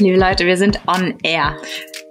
liebe Leute, wir sind on air.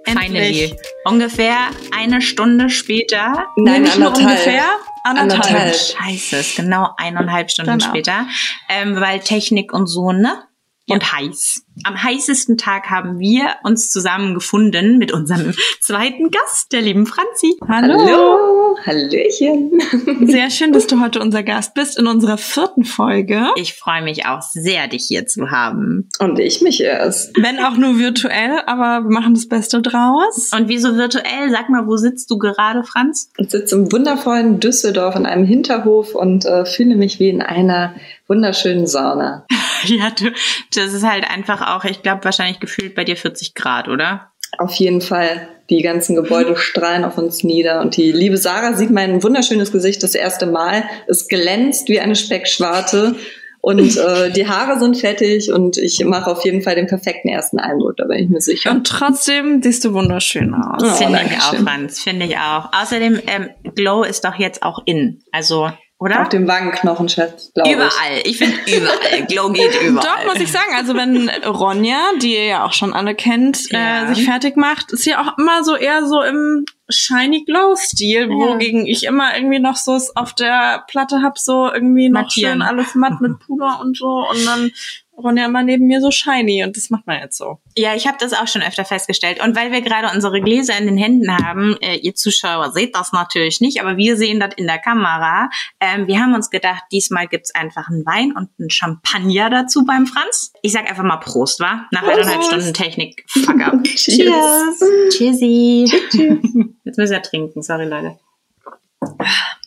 Endlich. Finally. Ungefähr eine Stunde später. Nein, nicht anderthalb. nur ungefähr. Anderthalb. Anderthalb. Scheiße, ist genau eineinhalb Stunden Genau. später. Ähm, weil Technik und so, ne? Und heiß. Am heißesten Tag haben wir uns zusammen gefunden mit unserem zweiten Gast, der lieben Franzi. Hallo. Hallo, Hallöchen. Sehr schön, dass du heute unser Gast bist in unserer vierten Folge. Ich freue mich auch sehr, dich hier zu haben. Und ich mich erst. Wenn auch nur virtuell, aber wir machen das Beste draus. Und wieso virtuell? Sag mal, wo sitzt du gerade, Franz? Ich sitze im wundervollen Düsseldorf in einem Hinterhof und äh, fühle mich wie in einer wunderschönen Sauna. Ja, du, das ist halt einfach auch, ich glaube, wahrscheinlich gefühlt bei dir 40 Grad, oder? Auf jeden Fall. Die ganzen Gebäude strahlen auf uns nieder und die liebe Sarah sieht mein wunderschönes Gesicht das erste Mal. Es glänzt wie eine Speckschwarte und äh, die Haare sind fettig und ich mache auf jeden Fall den perfekten ersten Eindruck, da bin ich mir sicher. Und trotzdem siehst du wunderschön aus. Oh, Finde ich auch. Franz. Finde ich auch. Außerdem, ähm, Glow ist doch jetzt auch in. Also, oder? Auf dem Wangenknochen, Schatz, glaube ich. überall. Ich finde überall. Glow geht überall. Doch, muss ich sagen, also wenn Ronja, die ihr ja auch schon alle kennt, Ja. äh, sich fertig macht, ist sie auch immer so eher so im Shiny Glow Stil, wogegen ich immer irgendwie noch so es auf der Platte hab, so irgendwie noch Mattieren. schön alles matt mit Puder und so und dann Ronja immer neben mir so shiny und das macht man jetzt so. Ja, ich habe das auch schon öfter festgestellt. Und weil wir gerade unsere Gläser in den Händen haben, äh, ihr Zuschauer seht das natürlich nicht, aber wir sehen das in der Kamera. Ähm, wir haben uns gedacht, diesmal gibt's einfach einen Wein und einen Champagner dazu beim Franz. Ich sag einfach mal Prost, wa? Nach Prost. eineinhalb Stunden Technik. Fuck up. Cheers. Cheersy. Jetzt müssen wir trinken, sorry Leute.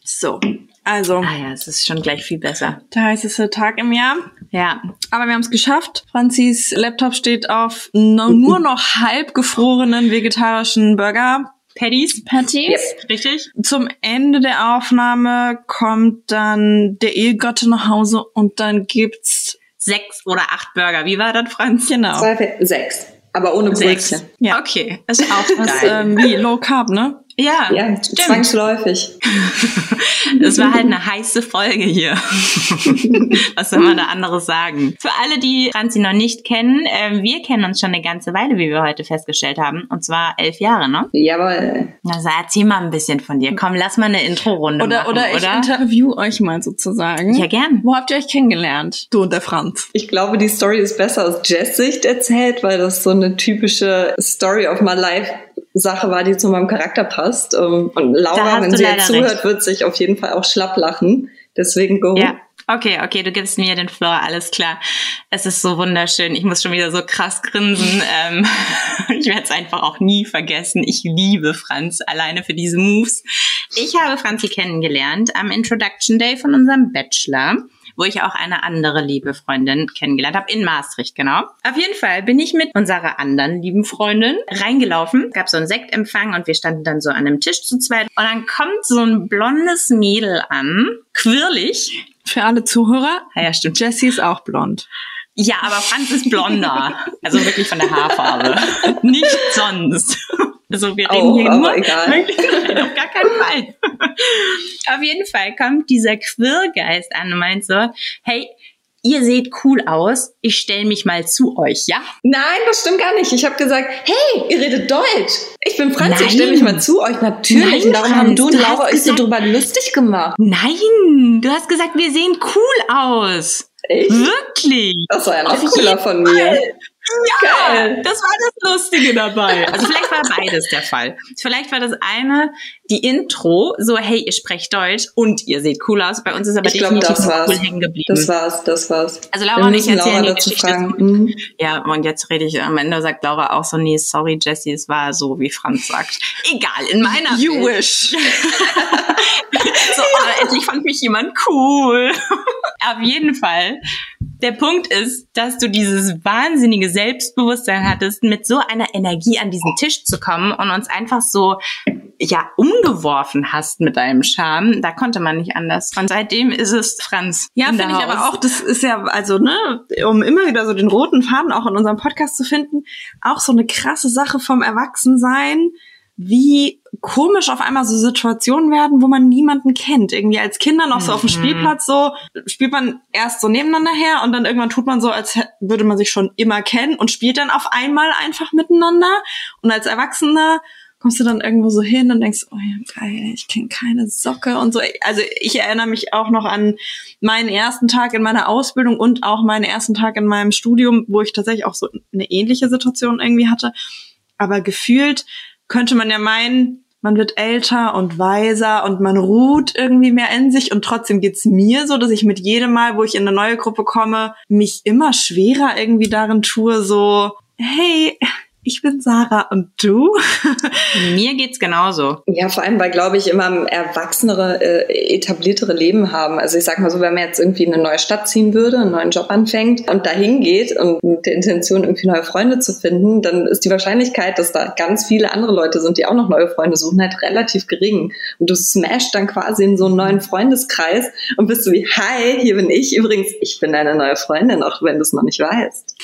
So, also Ah ja, es ist schon gleich viel besser. der heißeste Tag im Jahr. Ja, Aber wir haben es geschafft. Franzis Laptop steht auf nur noch halb gefrorenen vegetarischen Burger Paddies, Patties. richtig? Zum Ende der Aufnahme kommt dann der Ehegatte nach Hause und dann gibt's Sechs oder acht Burger. Wie war das, Franz? genau Zwei, sechs. Aber ohne Sechs. Brötchen. Ja. Okay, ist auch das geil. ähm, wie Low Carb, ne? Ja, Ja, stimmt. zwangsläufig. Es war halt eine heiße Folge hier. Was soll man da anderes sagen? Für alle, die Franzi noch nicht kennen, ähm, wir kennen uns schon eine ganze Weile, wie wir heute festgestellt haben. Und zwar elf Jahre, ne? Jawohl. Also erzähl mal ein bisschen von dir. Komm, lass mal eine Intro-Runde Oder machen, oder ich oder? interview euch mal sozusagen. Ja, gern. Wo habt ihr euch kennengelernt? Du und der Franz. Ich glaube, die Story ist besser aus Jess Sicht erzählt, weil das so eine typische Story of my life Sache war, die zu meinem Charakter passt. Ähm, Und Laura, wenn sie jetzt zuhört, recht. wird sich auf jeden Fall auch schlapp lachen. Deswegen go. Ja. Okay, okay, du gibst mir den Floor, alles klar. Es ist so wunderschön. Ich muss schon wieder so krass grinsen. Ähm, ich werde es einfach auch nie vergessen. Ich liebe Franz alleine für diese Moves. Ich habe Franzi kennengelernt am Introduction Day von unserem Bachelor wo ich auch eine andere liebe Freundin kennengelernt habe, in Maastricht, genau. Auf jeden Fall bin ich mit unserer anderen lieben Freundin reingelaufen, gab so einen Sektempfang und wir standen dann so an einem Tisch zu zweit und dann kommt so ein blondes Mädel an, quirlig, Für alle Zuhörer, Ah ja, stimmt. Jessie ist auch blond. Ja, aber Franz ist blonder. Also wirklich von der Haarfarbe. Nicht sonst. Also wir reden Auch, hier aber nur. egal. Nein, auf gar keinen Fall. Auf jeden Fall kommt dieser Quirlgeist an und meint so, hey, ihr seht cool aus, ich stelle mich mal zu euch, ja? Nein, das stimmt gar nicht. Ich habe gesagt, hey, ihr redet Deutsch. Ich bin Franz, ich stelle mich Nein. mal zu euch. Natürlich. Nein, und darum haben Franz, du und du Laura euch so drüber lustig gemacht. Nein, du hast gesagt, wir sehen cool aus. Echt? Wirklich. Das war ja noch cooler von mir. Ja, Geil. das war das Lustige dabei. Also vielleicht war beides der Fall. Vielleicht war das eine die Intro, so hey, ihr sprecht Deutsch und ihr seht cool aus. Bei uns ist aber Ich definitiv das noch war's. cool hängen geblieben. Das war's, das war's. Also Laura und ich erzählen Laura die Geschichte. fragen. Mhm. Ja, und jetzt rede ich am Ende sagt Laura auch so, nee, sorry Jessie, es war so, wie Franz sagt. Egal, in meiner You Welt. wish. So, oh, endlich fand mich jemand cool. Auf jeden Fall. Der Punkt ist, dass du dieses wahnsinnige Selbstbewusstsein hattest, mit so einer Energie an diesen Tisch zu kommen und uns einfach so, ja, umgeworfen hast mit deinem Charme. Da konnte man nicht anders. Und seitdem ist es Franz. Ja, in finde ich aber auch, das ist ja, also, ne, um immer wieder so den roten Faden auch in unserem Podcast zu finden, auch so eine krasse Sache vom Erwachsensein, wie komisch auf einmal so Situationen werden, wo man niemanden kennt. Irgendwie als Kinder noch so auf dem Mhm. Spielplatz so, spielt man erst so nebeneinander her und dann irgendwann tut man so, als würde man sich schon immer kennen und spielt dann auf einmal einfach miteinander. Und als Erwachsener kommst du dann irgendwo so hin und denkst, oh ja, geil, ich kenne keine Socke und so. Also ich erinnere mich auch noch an meinen ersten Tag in meiner Ausbildung und auch meinen ersten Tag in meinem Studium, wo ich tatsächlich auch so eine ähnliche Situation irgendwie hatte. Aber gefühlt könnte man ja meinen, man wird älter und weiser und man ruht irgendwie mehr in sich. Und trotzdem geht's mir so, dass ich mit jedem Mal, wo ich in eine neue Gruppe komme, mich immer schwerer irgendwie darin tue, so, hey, ich bin Sarah und du? Mir geht's genauso. Ja, vor allem, weil, glaube ich, immer erwachsenere, äh, etabliertere Leben haben. Also ich sag mal so, wenn man jetzt irgendwie in eine neue Stadt ziehen würde, einen neuen Job anfängt und dahin geht und mit der Intention, irgendwie neue Freunde zu finden, dann ist die Wahrscheinlichkeit, dass da ganz viele andere Leute sind, die auch noch neue Freunde suchen, halt relativ gering. Und du smashst dann quasi in so einen neuen Freundeskreis und bist so wie, hi, hier bin ich. Übrigens, ich bin deine neue Freundin, auch wenn du es noch nicht weißt.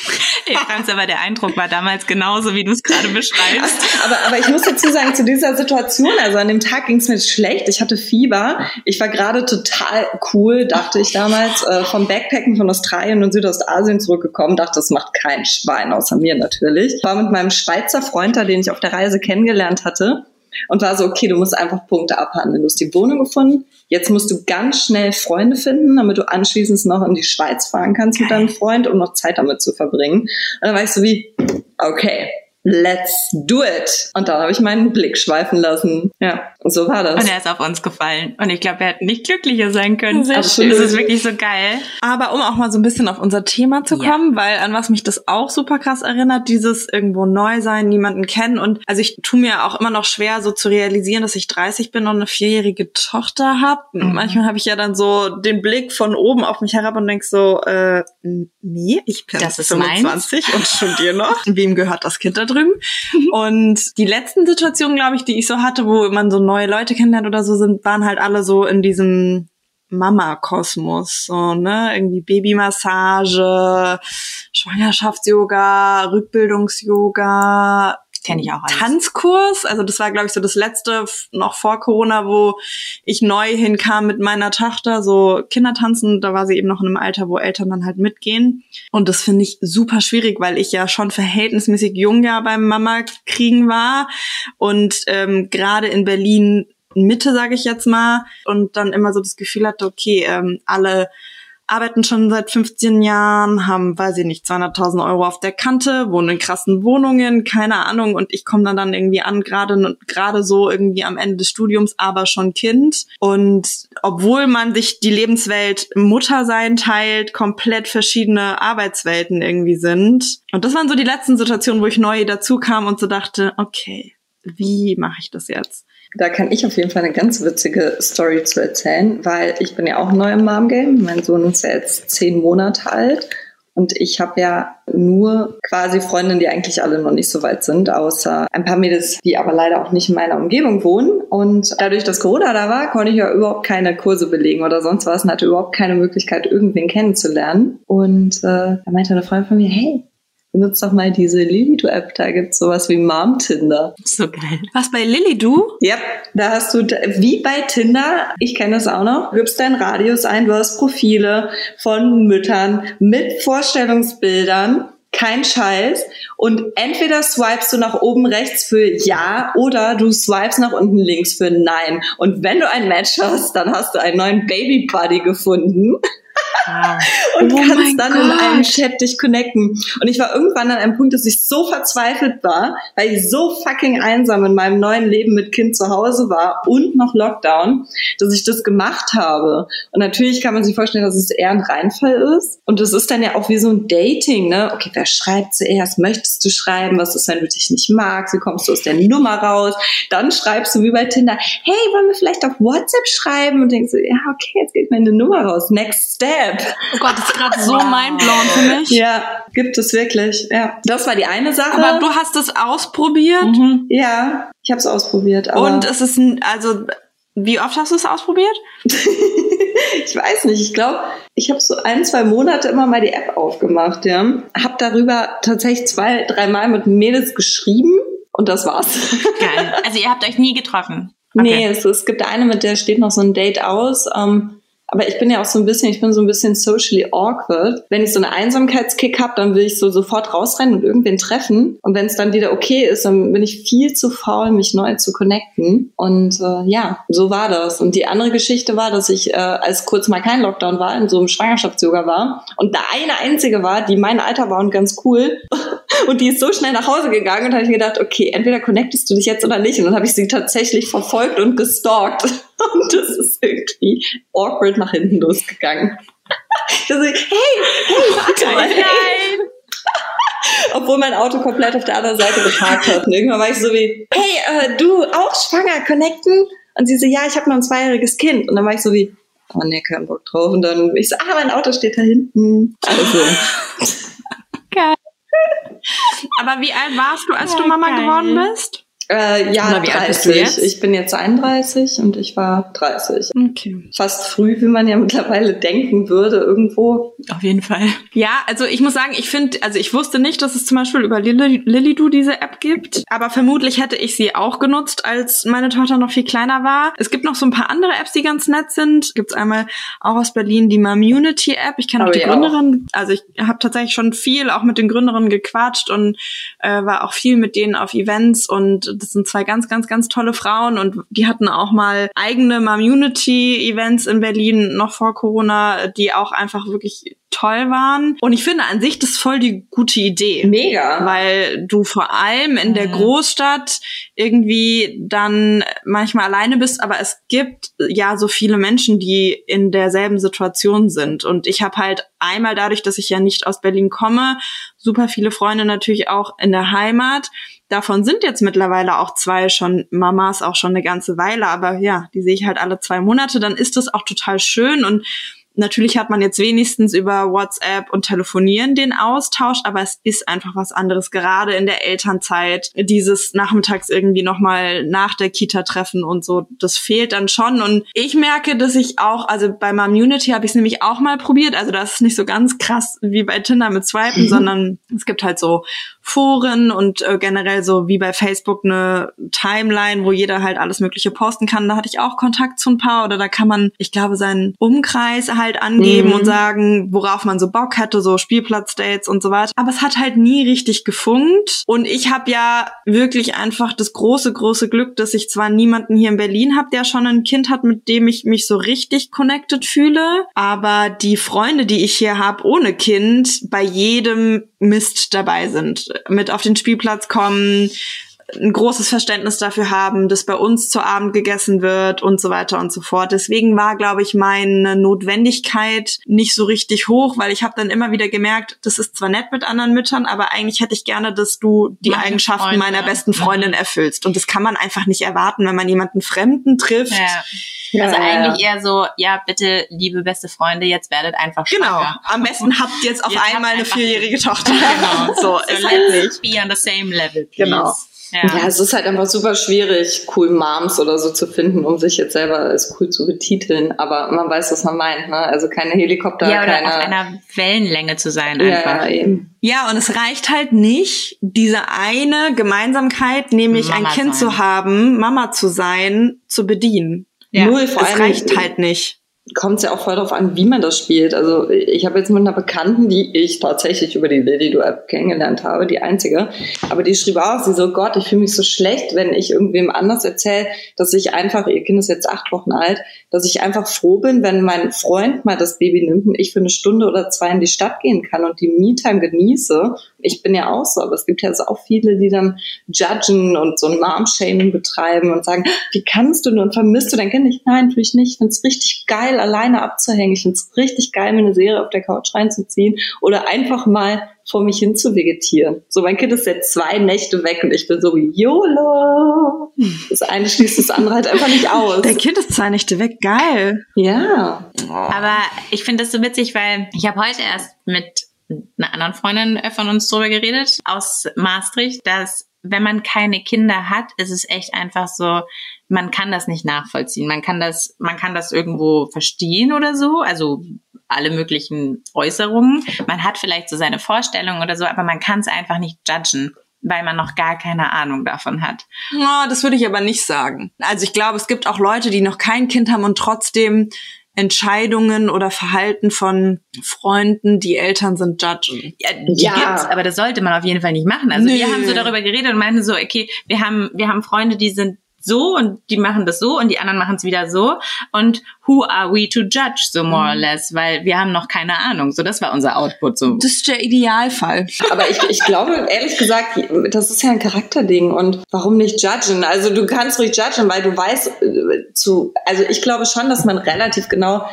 Ey, Franz, aber der Eindruck war damals genauso, wie du es gerade beschreibst. Aber, aber ich muss dazu sagen, zu dieser Situation, also an dem Tag ging es mir schlecht. Ich hatte Fieber. Ich war gerade total cool, dachte ich damals, äh, vom Backpacken von Australien und Südostasien zurückgekommen. Dachte, das macht kein Schwein, außer mir natürlich. War mit meinem Schweizer Freund da, den ich auf der Reise kennengelernt hatte. Und war so, okay, du musst einfach Punkte abhandeln. Du hast die Wohnung gefunden. Jetzt musst du ganz schnell Freunde finden, damit du anschließend noch in die Schweiz fahren kannst mit deinem Freund, um noch Zeit damit zu verbringen. Und dann war ich so wie, okay, let's do it. Und dann habe ich meinen Blick schweifen lassen. Ja, und so war das. Und er ist auf uns gefallen. Und ich glaube, er hätte nicht glücklicher sein können. Sehr Das schön. ist wirklich so geil. Aber um auch mal so ein bisschen auf unser Thema zu Ja. kommen, weil an was mich das auch super krass erinnert, dieses irgendwo neu sein, niemanden kennen. Und also ich tue mir auch immer noch schwer, so zu realisieren, dass ich 30 bin und eine vierjährige Tochter habe. Mhm. Manchmal habe ich ja dann so den Blick von oben auf mich herab und denk so, äh, nee, ich bin Das ist 25 und studiere noch. Wem gehört das Kind da drüben? und die letzten Situationen, glaube ich, die ich so hatte, wo man so neue Leute kennenlernt oder so, sind, waren halt alle so in diesem Mama-Kosmos, so, ne, irgendwie Babymassage, Schwangerschafts-Yoga, Rückbildungs-Yoga, Kenne ich auch alles. Tanzkurs. Also das war, glaube ich, so das letzte noch vor Corona, wo ich neu hinkam mit meiner Tochter, so Kindertanzen. Da war sie eben noch in einem Alter, wo Eltern dann halt mitgehen. Und das finde ich super schwierig, weil ich ja schon verhältnismäßig jung ja beim Mama kriegen war und ähm, gerade in Berlin Mitte, sage ich jetzt mal, und dann immer so das Gefühl hatte, okay, ähm, alle arbeiten schon seit 15 Jahren, haben, weiß ich nicht, 200.000 Euro auf der Kante, wohnen in krassen Wohnungen, keine Ahnung. Und ich komme dann dann irgendwie an, gerade gerade so irgendwie am Ende des Studiums, aber schon Kind. Und obwohl man sich die Lebenswelt Muttersein teilt, komplett verschiedene Arbeitswelten irgendwie sind. Und das waren so die letzten Situationen, wo ich neu dazu kam und so dachte, okay, wie mache ich das jetzt? Da kann ich auf jeden Fall eine ganz witzige Story zu erzählen, weil ich bin ja auch neu im Mom-Game. Mein Sohn ist ja jetzt zehn Monate alt. Und ich habe ja nur quasi Freundinnen, die eigentlich alle noch nicht so weit sind, außer ein paar Mädels, die aber leider auch nicht in meiner Umgebung wohnen. Und dadurch, dass Corona da war, konnte ich ja überhaupt keine Kurse belegen oder sonst was und hatte überhaupt keine Möglichkeit, irgendwen kennenzulernen. Und äh, da meinte eine Freundin von mir, hey, benutzt doch mal diese Lilido-App, da gibt's sowas wie Mom-Tinder. So geil. Was bei Lilly du? Ja, da hast du, wie bei Tinder, ich kenne das auch noch, gibst deinen Radius ein, du hast Profile von Müttern mit Vorstellungsbildern, kein Scheiß. Und entweder swipest du nach oben rechts für Ja oder du swipest nach unten links für Nein. Und wenn du ein Match hast, dann hast du einen neuen Baby Buddy gefunden Wow. und Oh kannst dann in Gott. einem Chat dich connecten. Und ich war irgendwann an einem Punkt, dass ich so verzweifelt war, weil ich so fucking einsam in meinem neuen Leben mit Kind zu Hause war und noch Lockdown, dass ich das gemacht habe. Und natürlich kann man sich vorstellen, dass es eher ein Reinfall ist. Und das ist dann ja auch wie so ein Dating, ne? Okay, wer schreibt zuerst? Möchtest du schreiben? Was ist, wenn du dich nicht magst? Wie kommst du aus der Nummer raus? Dann schreibst du wie bei Tinder, hey, wollen wir vielleicht auf WhatsApp schreiben? Und denkst du, ja, okay, jetzt geht meine Nummer raus. Next step. Oh Gott, das ist gerade so mindblown für mich. Ja, gibt es wirklich. Ja, das war die eine Sache. Aber du hast es ausprobiert Mhm. ja, ich habe es ausprobiert, aber und es ist ein, also wie oft hast du es ausprobiert? ich weiß nicht. Ich glaube, ich habe so ein, zwei Monate immer mal die App aufgemacht. Ja, habe darüber tatsächlich zwei, dreimal mit Mädels geschrieben. und das war's. Geil. Also ihr habt euch nie getroffen? Okay. Nee, es, es gibt eine, mit der steht noch so ein Date aus. Ähm, aber ich bin ja auch so ein bisschen, ich bin so ein bisschen socially awkward. Wenn ich so eine Einsamkeitskick habe, dann will ich so sofort rausrennen und irgendwen treffen. Und wenn es dann wieder okay ist, dann bin ich viel zu faul, mich neu zu connecten. Und äh, ja, so war das. Und die andere Geschichte war, dass ich, äh, als kurz mal kein Lockdown war, in so einem Schwangerschaftsyoga war und da eine einzige war, die mein Alter war und ganz cool. und die ist so schnell nach Hause gegangen und habe ich gedacht, okay, entweder connectest du dich jetzt oder nicht. Und dann habe ich sie tatsächlich verfolgt und gestalkt. Und das ist irgendwie awkward nach hinten losgegangen. so, hey, hey, warte mal, hey. Obwohl mein Auto komplett auf der anderen Seite geparkt hat. Und irgendwann war ich so wie, hey, äh, du auch schwanger, connecten? Und sie so, ja, ich habe noch ein zweijähriges Kind. Und dann war ich so wie, oh nee, keinen Bock drauf. Und dann ich so, ah, mein Auto steht da hinten. Also. Geil. Aber wie alt warst du, als ja, du Mama geil. geworden bist? Äh, ja, Oder wie 30. Alt bist du jetzt? Ich bin jetzt 31 und ich war 30. Okay. Fast früh, wie man ja mittlerweile denken würde, irgendwo. Auf jeden Fall. Ja, also ich muss sagen, ich finde, also ich wusste nicht, dass es zum Beispiel über Lily, Lilido diese App gibt, aber vermutlich hätte ich sie auch genutzt, als meine Tochter noch viel kleiner war. Es gibt noch so ein paar andere Apps, die ganz nett sind. Gibt's einmal auch aus Berlin die Mamunity App. Ich kenne auch die Gründerin. Auch. Also ich habe tatsächlich schon viel auch mit den Gründerinnen gequatscht und äh, war auch viel mit denen auf Events und das sind zwei ganz, ganz, ganz tolle Frauen und die hatten auch mal eigene Mamunity-Events in Berlin noch vor Corona, die auch einfach wirklich toll waren. Und ich finde an sich das voll die gute Idee. Mega. Weil du vor allem in der Großstadt irgendwie dann manchmal alleine bist, aber es gibt ja so viele Menschen, die in derselben Situation sind. Und ich habe halt einmal dadurch, dass ich ja nicht aus Berlin komme, super viele Freunde natürlich auch in der Heimat. Davon sind jetzt mittlerweile auch zwei schon Mamas, auch schon eine ganze Weile. Aber ja, die sehe ich halt alle zwei Monate. Dann ist das auch total schön und Natürlich hat man jetzt wenigstens über WhatsApp und Telefonieren den Austausch, aber es ist einfach was anderes, gerade in der Elternzeit, dieses nachmittags irgendwie nochmal nach der Kita treffen und so, das fehlt dann schon. Und ich merke, dass ich auch, also bei Community habe ich es nämlich auch mal probiert, also das ist nicht so ganz krass wie bei Tinder mit Swipen, mhm. sondern es gibt halt so Foren und äh, generell so wie bei Facebook eine Timeline, wo jeder halt alles Mögliche posten kann. Da hatte ich auch Kontakt zu ein paar oder da kann man, ich glaube, seinen Umkreis halt angeben mhm. und sagen, worauf man so Bock hätte, so Spielplatzdates und so weiter. Aber es hat halt nie richtig gefunkt. Und ich habe ja wirklich einfach das große, große Glück, dass ich zwar niemanden hier in Berlin habe, der schon ein Kind hat, mit dem ich mich so richtig connected fühle, aber die Freunde, die ich hier habe ohne Kind, bei jedem Mist dabei sind. Mit auf den Spielplatz kommen, ein großes Verständnis dafür haben, dass bei uns zu Abend gegessen wird und so weiter und so fort. Deswegen war, glaube ich, meine Notwendigkeit nicht so richtig hoch, weil ich habe dann immer wieder gemerkt, das ist zwar nett mit anderen Müttern, aber eigentlich hätte ich gerne, dass du die Meine Eigenschaften Freunde. meiner besten Freundin erfüllst. Und das kann man einfach nicht erwarten, wenn man jemanden Fremden trifft. Ja. Also ja, eigentlich eher so, ja, bitte, liebe beste Freunde, jetzt werdet einfach genau. schwanger. Genau. Am besten habt ihr jetzt auf jetzt einmal eine vierjährige Tochter. Genau. so, so ist halt nicht. Be on the same level. Please. Genau. Ja. ja, es ist halt einfach super schwierig, cool Moms oder so zu finden, um sich jetzt selber als cool zu betiteln. Aber man weiß, was man meint, ne? Also keine Helikopter, ja, oder keine... auf einer Wellenlänge zu sein einfach. Ja, eben. Ja, und es reicht halt nicht, diese eine Gemeinsamkeit, nämlich Mama ein Kind sein. zu haben, Mama zu sein, zu bedienen. Ja. Null, vor allem. Es reicht halt nicht kommt es ja auch voll darauf an, wie man das spielt. Also ich habe jetzt mit einer Bekannten, die ich tatsächlich über die Lilido-App kennengelernt habe, die einzige, aber die schrieb auch, sie so, Gott, ich fühle mich so schlecht, wenn ich irgendwem anders erzähle, dass ich einfach, ihr Kind ist jetzt acht Wochen alt, dass ich einfach froh bin, wenn mein Freund mal das Baby nimmt und ich für eine Stunde oder zwei in die Stadt gehen kann und die Me-Time genieße. Ich bin ja auch so, aber es gibt ja auch viele, die dann judgen und so ein Mom-Shaming betreiben und sagen, wie kannst du nur und vermisst du dein Kind nicht? Nein, tue ich nicht. Ich finde es richtig geil, alleine abzuhängen. Ich finde es richtig geil, mir eine Serie auf der Couch reinzuziehen oder einfach mal vor mich hin zu vegetieren. So, mein Kind ist jetzt zwei Nächte weg und ich bin so, YOLO! Das eine schließt das andere halt einfach nicht aus. Der Kind ist zwei Nächte weg, geil. Ja. Aber ich finde das so witzig, weil ich habe heute erst mit einer anderen Freundin von uns drüber geredet, aus Maastricht, dass wenn man keine Kinder hat, ist es echt einfach so, man kann das nicht nachvollziehen. Man kann das, man kann das irgendwo verstehen oder so, also alle möglichen Äußerungen. Man hat vielleicht so seine Vorstellungen oder so, aber man kann es einfach nicht judgen. weil man noch gar keine Ahnung davon hat. Ja, das würde ich aber nicht sagen. Also ich glaube, es gibt auch Leute, die noch kein Kind haben und trotzdem Entscheidungen oder Verhalten von Freunden, die Eltern sind, judgen. Ja, die Ja. gibt's, aber das sollte man auf jeden Fall nicht machen. Also wir Nö. haben so darüber geredet und meinten so, okay, wir haben, wir haben Freunde, die sind so und die machen das so und die anderen machen es wieder so. Und who are we to judge, so more or less? Weil wir haben noch keine Ahnung. So, das war unser Output. So. Das ist der Idealfall. Aber ich, ich glaube, ehrlich gesagt, das ist ja ein Charakterding. Und warum nicht judgen? Also du kannst ruhig judgen, weil du weißt, äh, zu, also ich glaube schon, dass man relativ genau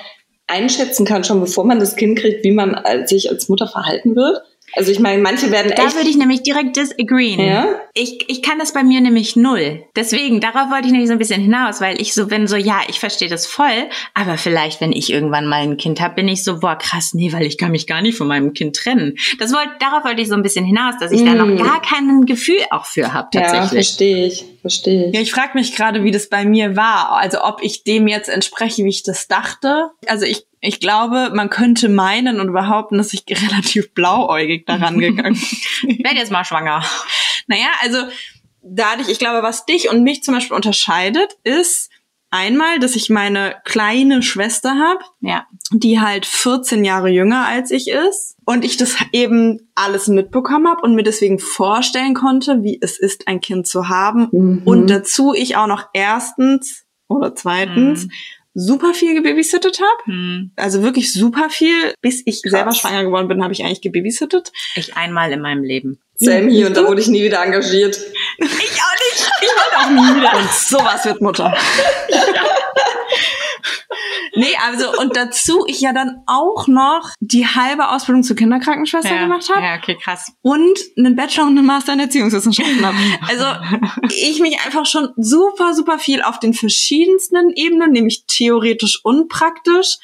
einschätzen kann, schon bevor man das Kind kriegt, wie man äh, sich als Mutter verhalten wird. Also ich meine, manche werden Da echt. würde ich nämlich direkt disagreeen. Ja? Ich, ich kann das bei mir nämlich null. Deswegen, darauf wollte ich nämlich so ein bisschen hinaus, weil ich so bin, so, ja, ich verstehe das voll, aber vielleicht, wenn ich irgendwann mal ein Kind habe, bin ich so, boah, krass, nee, weil ich kann mich gar nicht von meinem Kind trennen. Das wollte, darauf wollte ich so ein bisschen hinaus, dass ich da Mm. noch gar kein Gefühl auch für habe, ja, tatsächlich. verstehe ich, verstehe ich. Ja, ich frage mich gerade, wie das bei mir war. Also ob ich dem jetzt entspreche, wie ich das dachte. Also ich, ich glaube, man könnte meinen und behaupten, dass ich relativ blauäugig daran gegangen bin. Werd jetzt mal schwanger. Naja, also dadurch, ich glaube, was dich und mich zum Beispiel unterscheidet, ist einmal, dass ich meine kleine Schwester habe, Ja. die halt 14 Jahre jünger als ich ist und ich das eben alles mitbekommen habe und mir deswegen vorstellen konnte, wie es ist, ein Kind zu haben Mhm. und dazu ich auch noch erstens oder zweitens Mhm. Super viel gebabysittet habe. Hm. Also wirklich super viel. Bis ich Krass. selber schwanger geworden bin, habe ich eigentlich gebabysittet. Ich einmal in meinem Leben. Sam hier und da wurde ich nie wieder engagiert. Ich auch nicht. Ich wollte auch nie wieder. Und sowas wird Mutter. nee, also und dazu ich ja dann auch noch die halbe Ausbildung zur Kinderkrankenschwester gemacht habe Ja, okay, krass. und einen Bachelor und einen Master in Erziehungswissenschaften habe. Also ich mich einfach schon super, super viel auf den verschiedensten Ebenen, nämlich theoretisch und praktisch,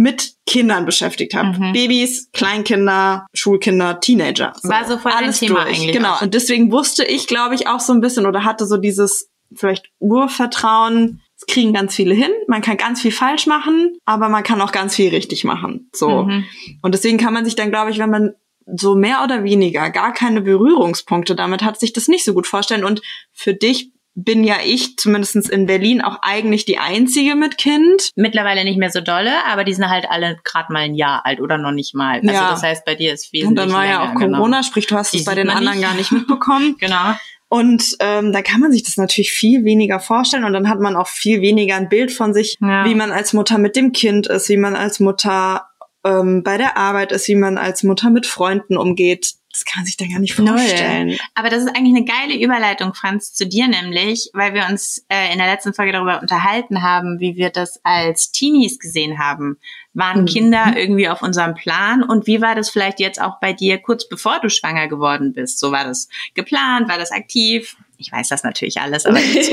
mit Kindern beschäftigt habe. Mhm. Babys, Kleinkinder, Schulkinder, Teenager. War so voll dein Thema eigentlich Genau. Und deswegen wusste ich, glaube ich, auch so ein bisschen oder hatte so dieses vielleicht Urvertrauen, es kriegen ganz viele hin, man kann ganz viel falsch machen, aber man kann auch ganz viel richtig machen. So. Mhm. Und deswegen kann man sich dann, glaube ich, wenn man so mehr oder weniger gar keine Berührungspunkte damit hat, sich das nicht so gut vorstellen. Und für dich bin ja ich, zumindestens in Berlin, auch eigentlich die Einzige mit Kind. Mittlerweile nicht mehr so dolle, aber die sind halt alle gerade mal ein Jahr alt oder noch nicht mal. Also Ja. das heißt, bei dir ist wesentlich Und dann war ja auch Corona, Genau. sprich, du hast es bei den anderen nicht. gar nicht mitbekommen. genau. Und ähm, da kann man sich das natürlich viel weniger vorstellen und dann hat man auch viel weniger ein Bild von sich, Ja. wie man als Mutter mit dem Kind ist, wie man als Mutter ähm, bei der Arbeit ist, wie man als Mutter mit Freunden umgeht. Das kann man sich da gar nicht Null. vorstellen. Aber das ist eigentlich eine geile Überleitung, Franz, zu dir nämlich, weil wir uns äh, in der letzten Folge darüber unterhalten haben, wie wir das als Teenies gesehen haben. Waren Mhm. Kinder irgendwie auf unserem Plan? Und wie war das vielleicht jetzt auch bei dir kurz bevor du schwanger geworden bist? So war das geplant, war das aktiv? Ich weiß das natürlich alles, aber nicht.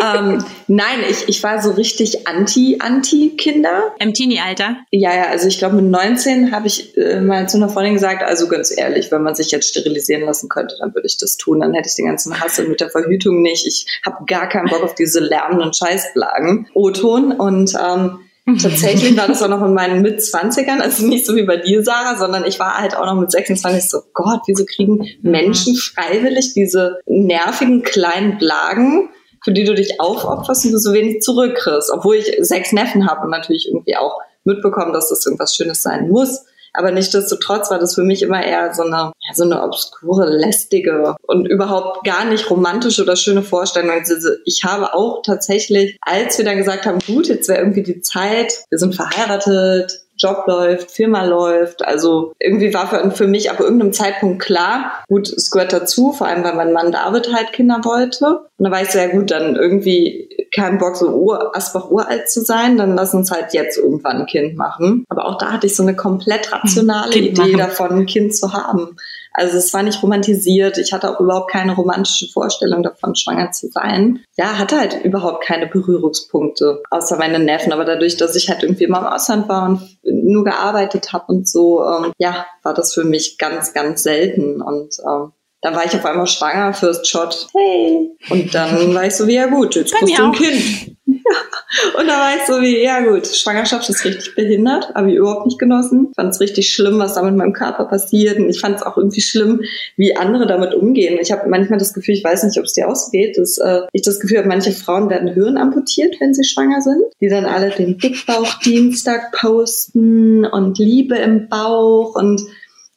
ähm, nein, ich, ich war so richtig anti-Anti-Kinder. Im Teenie-Alter? Ja, ja, also ich glaube mit 19 habe ich äh, mal zu einer Freundin gesagt, also ganz ehrlich, wenn man sich jetzt sterilisieren lassen könnte, dann würde ich das tun. Dann hätte ich den ganzen Hass mit der Verhütung nicht. Ich habe gar keinen Bock auf diese lärmenden Scheißblagen. O-Ton und ähm, Tatsächlich war das auch noch in meinen Mitzwanzigern, also nicht so wie bei dir, Sarah, sondern ich war halt auch noch mit 26 so, Gott, wieso kriegen Menschen freiwillig diese nervigen kleinen Blagen, für die du dich aufopferst und du so wenig zurückkriegst, obwohl ich sechs Neffen habe und natürlich irgendwie auch mitbekommen, dass das irgendwas Schönes sein muss. Aber nichtsdestotrotz war das für mich immer eher so eine, ja, so eine obskure, lästige und überhaupt gar nicht romantische oder schöne Vorstellung. Also ich habe auch tatsächlich, als wir dann gesagt haben, gut, jetzt wäre irgendwie die Zeit, wir sind verheiratet, Job läuft, Firma läuft. Also irgendwie war für, für mich ab irgendeinem Zeitpunkt klar, gut, es gehört dazu, vor allem weil mein Mann David halt Kinder wollte. Und da war ich ja gut, dann irgendwie keinen Bock, so Ur, Asbach uralt zu sein, dann lass uns halt jetzt irgendwann ein Kind machen. Aber auch da hatte ich so eine komplett rationale Kind Idee machen. davon, ein Kind zu haben. Also es war nicht romantisiert. Ich hatte auch überhaupt keine romantische Vorstellung davon, schwanger zu sein. Ja, hatte halt überhaupt keine Berührungspunkte, außer meine Neffen. Aber dadurch, dass ich halt irgendwie immer im Ausland war und nur gearbeitet habe und so, ähm, ja, war das für mich ganz, ganz selten. Und ähm, dann war ich auf einmal schwanger, First Shot, hey. Und dann war ich so, wie, ja gut, jetzt Bei kriegst du ein auch. Kind. Und da war ich so wie, ja gut, Schwangerschaft ist richtig behindert, habe ich überhaupt nicht genossen. Fand es richtig schlimm, was da mit meinem Körper passiert. Und ich fand es auch irgendwie schlimm, wie andere damit umgehen. Ich habe manchmal das Gefühl, ich weiß nicht, ob es dir ausgeht, dass äh, ich das Gefühl habe, manche Frauen werden Hirn amputiert, wenn sie schwanger sind. Die dann alle den Dickbauch-Dienstag posten und Liebe im Bauch und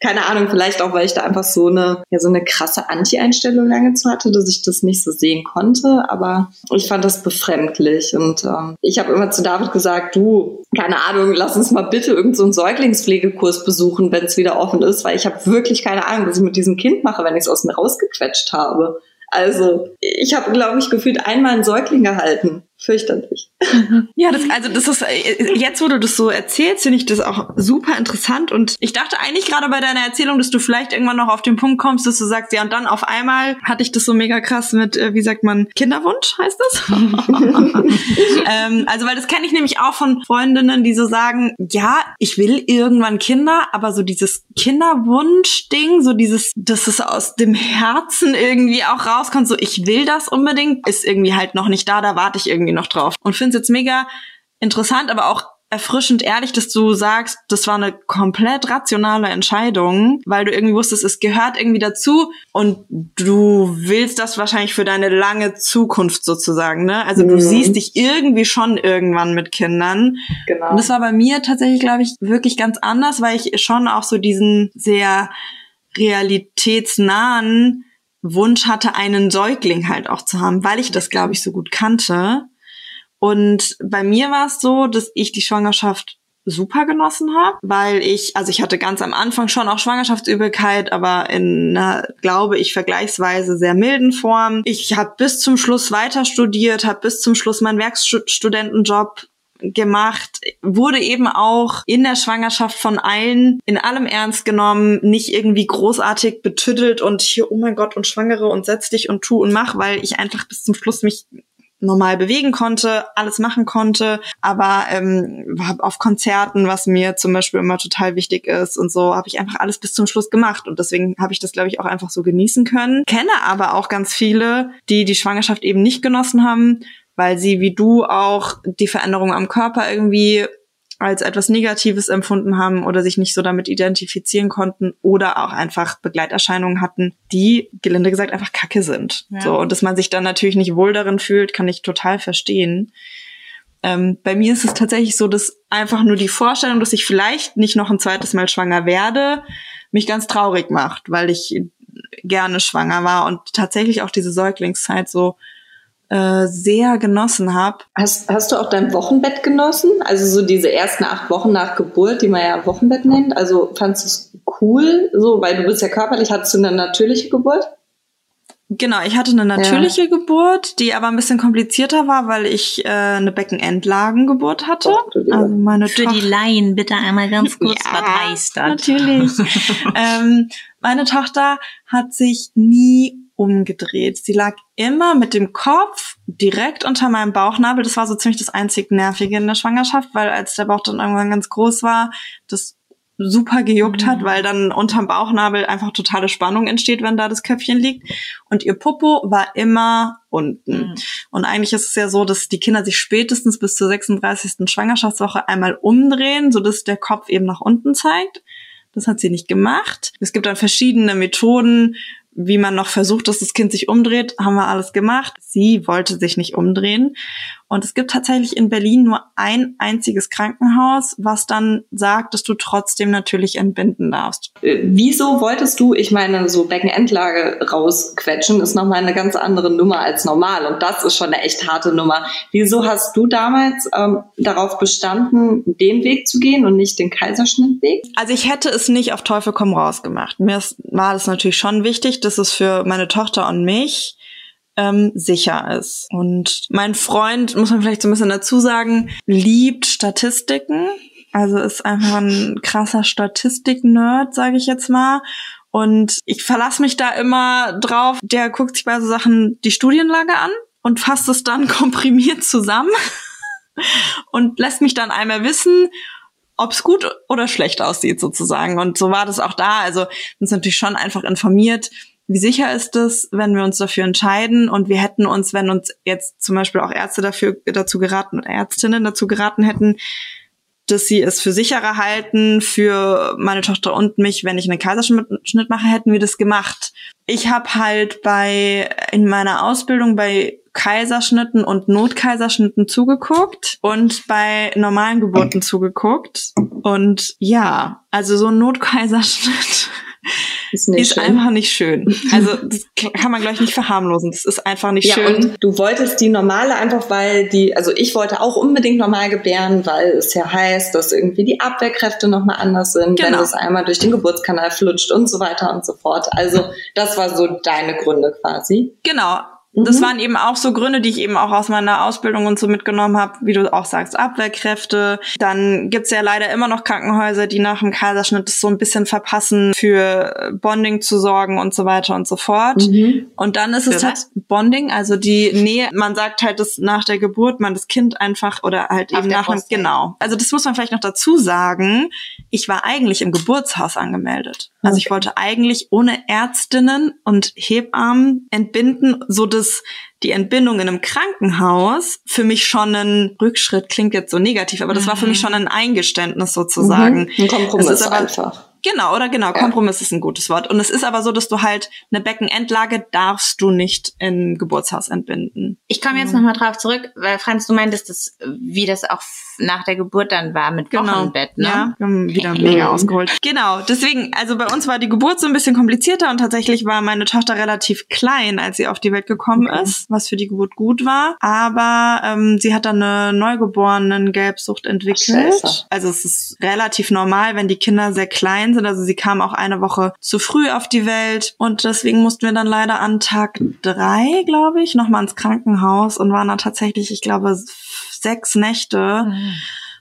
keine Ahnung, vielleicht auch, weil ich da einfach so eine, ja, so eine krasse Anti-Einstellung lange zu hatte, dass ich das nicht so sehen konnte. Aber ich fand das befremdlich. Und ähm, ich habe immer zu David gesagt, du, keine Ahnung, lass uns mal bitte irgendeinen so Säuglingspflegekurs besuchen, wenn es wieder offen ist, weil ich habe wirklich keine Ahnung, was ich mit diesem Kind mache, wenn ich es aus mir rausgequetscht habe. Also, ich habe, glaube ich, gefühlt einmal einen Säugling gehalten fürchterlich. Ja, das, also das ist äh, jetzt, wo du das so erzählst, finde ich das auch super interessant. Und ich dachte eigentlich gerade bei deiner Erzählung, dass du vielleicht irgendwann noch auf den Punkt kommst, dass du sagst, ja, und dann auf einmal hatte ich das so mega krass mit, äh, wie sagt man, Kinderwunsch heißt das? ähm, also, weil das kenne ich nämlich auch von Freundinnen, die so sagen, ja, ich will irgendwann Kinder, aber so dieses Kinderwunsch-Ding, so dieses, dass es aus dem Herzen irgendwie auch rauskommt, so ich will das unbedingt, ist irgendwie halt noch nicht da, da warte ich irgendwie irgendwie noch drauf. Und finde es jetzt mega interessant, aber auch erfrischend ehrlich, dass du sagst, das war eine komplett rationale Entscheidung, weil du irgendwie wusstest, es gehört irgendwie dazu und du willst das wahrscheinlich für deine lange Zukunft sozusagen, ne? Also du mhm. siehst dich irgendwie schon irgendwann mit Kindern. Genau. Und das war bei mir tatsächlich, glaube ich, wirklich ganz anders, weil ich schon auch so diesen sehr realitätsnahen Wunsch hatte, einen Säugling halt auch zu haben, weil ich das, glaube ich, so gut kannte. Und bei mir war es so, dass ich die Schwangerschaft super genossen habe, weil ich, also ich hatte ganz am Anfang schon auch Schwangerschaftsübelkeit, aber in einer, glaube ich, vergleichsweise sehr milden Form. Ich habe bis zum Schluss weiter studiert, habe bis zum Schluss meinen Werkstudentenjob gemacht, wurde eben auch in der Schwangerschaft von allen in allem ernst genommen, nicht irgendwie großartig betüttelt und hier, oh mein Gott, und schwangere und setz dich und tu und mach, weil ich einfach bis zum Schluss mich normal bewegen konnte, alles machen konnte, aber ähm, auf Konzerten, was mir zum Beispiel immer total wichtig ist und so, habe ich einfach alles bis zum Schluss gemacht und deswegen habe ich das, glaube ich, auch einfach so genießen können. Kenne aber auch ganz viele, die die Schwangerschaft eben nicht genossen haben, weil sie wie du auch die Veränderung am Körper irgendwie als etwas Negatives empfunden haben oder sich nicht so damit identifizieren konnten oder auch einfach Begleiterscheinungen hatten, die, gelinde gesagt, einfach kacke sind. Ja. So, und dass man sich dann natürlich nicht wohl darin fühlt, kann ich total verstehen. Ähm, bei mir ist es tatsächlich so, dass einfach nur die Vorstellung, dass ich vielleicht nicht noch ein zweites Mal schwanger werde, mich ganz traurig macht, weil ich gerne schwanger war und tatsächlich auch diese Säuglingszeit so äh, sehr genossen habe. Hast, hast du auch dein Wochenbett genossen? Also so diese ersten acht Wochen nach Geburt, die man ja Wochenbett nennt. Also fandest du es cool, so, weil du bist ja körperlich, hattest du eine natürliche Geburt? Genau, ich hatte eine natürliche ja. Geburt, die aber ein bisschen komplizierter war, weil ich äh, eine Beckenendlagengeburt hatte. Oh, also meine Für die Laien bitte einmal ganz kurz, ja, was heißt das? Natürlich. ähm, meine Tochter hat sich nie umgedreht. Sie lag immer mit dem Kopf direkt unter meinem Bauchnabel. Das war so ziemlich das einzig Nervige in der Schwangerschaft, weil als der Bauch dann irgendwann ganz groß war, das super gejuckt mhm. hat, weil dann unterm Bauchnabel einfach totale Spannung entsteht, wenn da das Köpfchen liegt. Und ihr Popo war immer unten. Mhm. Und eigentlich ist es ja so, dass die Kinder sich spätestens bis zur 36. Schwangerschaftswoche einmal umdrehen, sodass der Kopf eben nach unten zeigt. Das hat sie nicht gemacht. Es gibt dann verschiedene Methoden, wie man noch versucht, dass das Kind sich umdreht, haben wir alles gemacht. Sie wollte sich nicht umdrehen. Und es gibt tatsächlich in Berlin nur ein einziges Krankenhaus, was dann sagt, dass du trotzdem natürlich entbinden darfst. Äh, wieso wolltest du, ich meine, so Beckenendlage rausquetschen, ist nochmal eine ganz andere Nummer als normal. Und das ist schon eine echt harte Nummer. Wieso hast du damals ähm, darauf bestanden, den Weg zu gehen und nicht den Kaiserschnittweg? Also ich hätte es nicht auf Teufel komm raus gemacht. Mir war das natürlich schon wichtig, dass es für meine Tochter und mich ähm, sicher ist. Und mein Freund, muss man vielleicht so ein bisschen dazu sagen, liebt Statistiken. Also ist einfach ein krasser Statistik-Nerd, sage ich jetzt mal. Und ich verlasse mich da immer drauf. Der guckt sich bei so Sachen die Studienlage an und fasst es dann komprimiert zusammen und lässt mich dann einmal wissen, ob es gut oder schlecht aussieht sozusagen. Und so war das auch da. Also uns natürlich schon einfach informiert, wie sicher ist es, wenn wir uns dafür entscheiden und wir hätten uns, wenn uns jetzt zum Beispiel auch Ärzte dafür dazu geraten oder Ärztinnen dazu geraten hätten, dass sie es für sicherer halten für meine Tochter und mich, wenn ich einen Kaiserschnitt mache, hätten wir das gemacht. Ich habe halt bei in meiner Ausbildung bei Kaiserschnitten und Notkaiserschnitten zugeguckt und bei normalen Geburten zugeguckt. Und ja, also so ein Notkaiserschnitt ist, ist einfach nicht schön. Also das kann man gleich nicht verharmlosen. Das ist einfach nicht ja, schön. Und du wolltest die normale einfach, weil die, also ich wollte auch unbedingt normal gebären, weil es ja heißt, dass irgendwie die Abwehrkräfte nochmal anders sind, genau. wenn es einmal durch den Geburtskanal flutscht und so weiter und so fort. Also das war so deine Gründe quasi. Genau. Das mhm. waren eben auch so Gründe, die ich eben auch aus meiner Ausbildung und so mitgenommen habe, wie du auch sagst, Abwehrkräfte. Dann gibt's ja leider immer noch Krankenhäuser, die nach dem Kaiserschnitt das so ein bisschen verpassen, für Bonding zu sorgen und so weiter und so fort. Mhm. Und dann ist für es halt Bonding, also die Nähe, man sagt halt, dass nach der Geburt man das Kind einfach oder halt Auf eben nach dem, genau. Also das muss man vielleicht noch dazu sagen. Ich war eigentlich im Geburtshaus angemeldet. Also ich wollte eigentlich ohne Ärztinnen und Hebammen entbinden, so dass die Entbindung in einem Krankenhaus für mich schon ein Rückschritt klingt jetzt so negativ, aber das war für mich mhm. schon ein Eingeständnis sozusagen. Mhm. Ein Kompromiss aber, einfach. Genau, oder genau, Kompromiss ist ein gutes Wort. Und es ist aber so, dass du halt eine Beckenendlage darfst du nicht im Geburtshaus entbinden. Ich komme jetzt mhm. nochmal drauf zurück, weil Franz, du meintest, dass, wie das auch nach der Geburt dann war mit genau. Wochenbett, ne? Ja, wir haben wieder mega ausgeholt. Genau, deswegen, also bei uns war die Geburt so ein bisschen komplizierter und tatsächlich war meine Tochter relativ klein, als sie auf die Welt gekommen okay. ist, was für die Geburt gut war. Aber ähm, sie hat dann eine neugeborenen Gelbsucht entwickelt. Ach, also es ist relativ normal, wenn die Kinder sehr klein klein sind. Also sie kam auch eine Woche zu früh auf die Welt und deswegen mussten wir dann leider an Tag drei, glaube ich, nochmal ins Krankenhaus und waren dann tatsächlich, ich glaube, sechs Nächte mhm.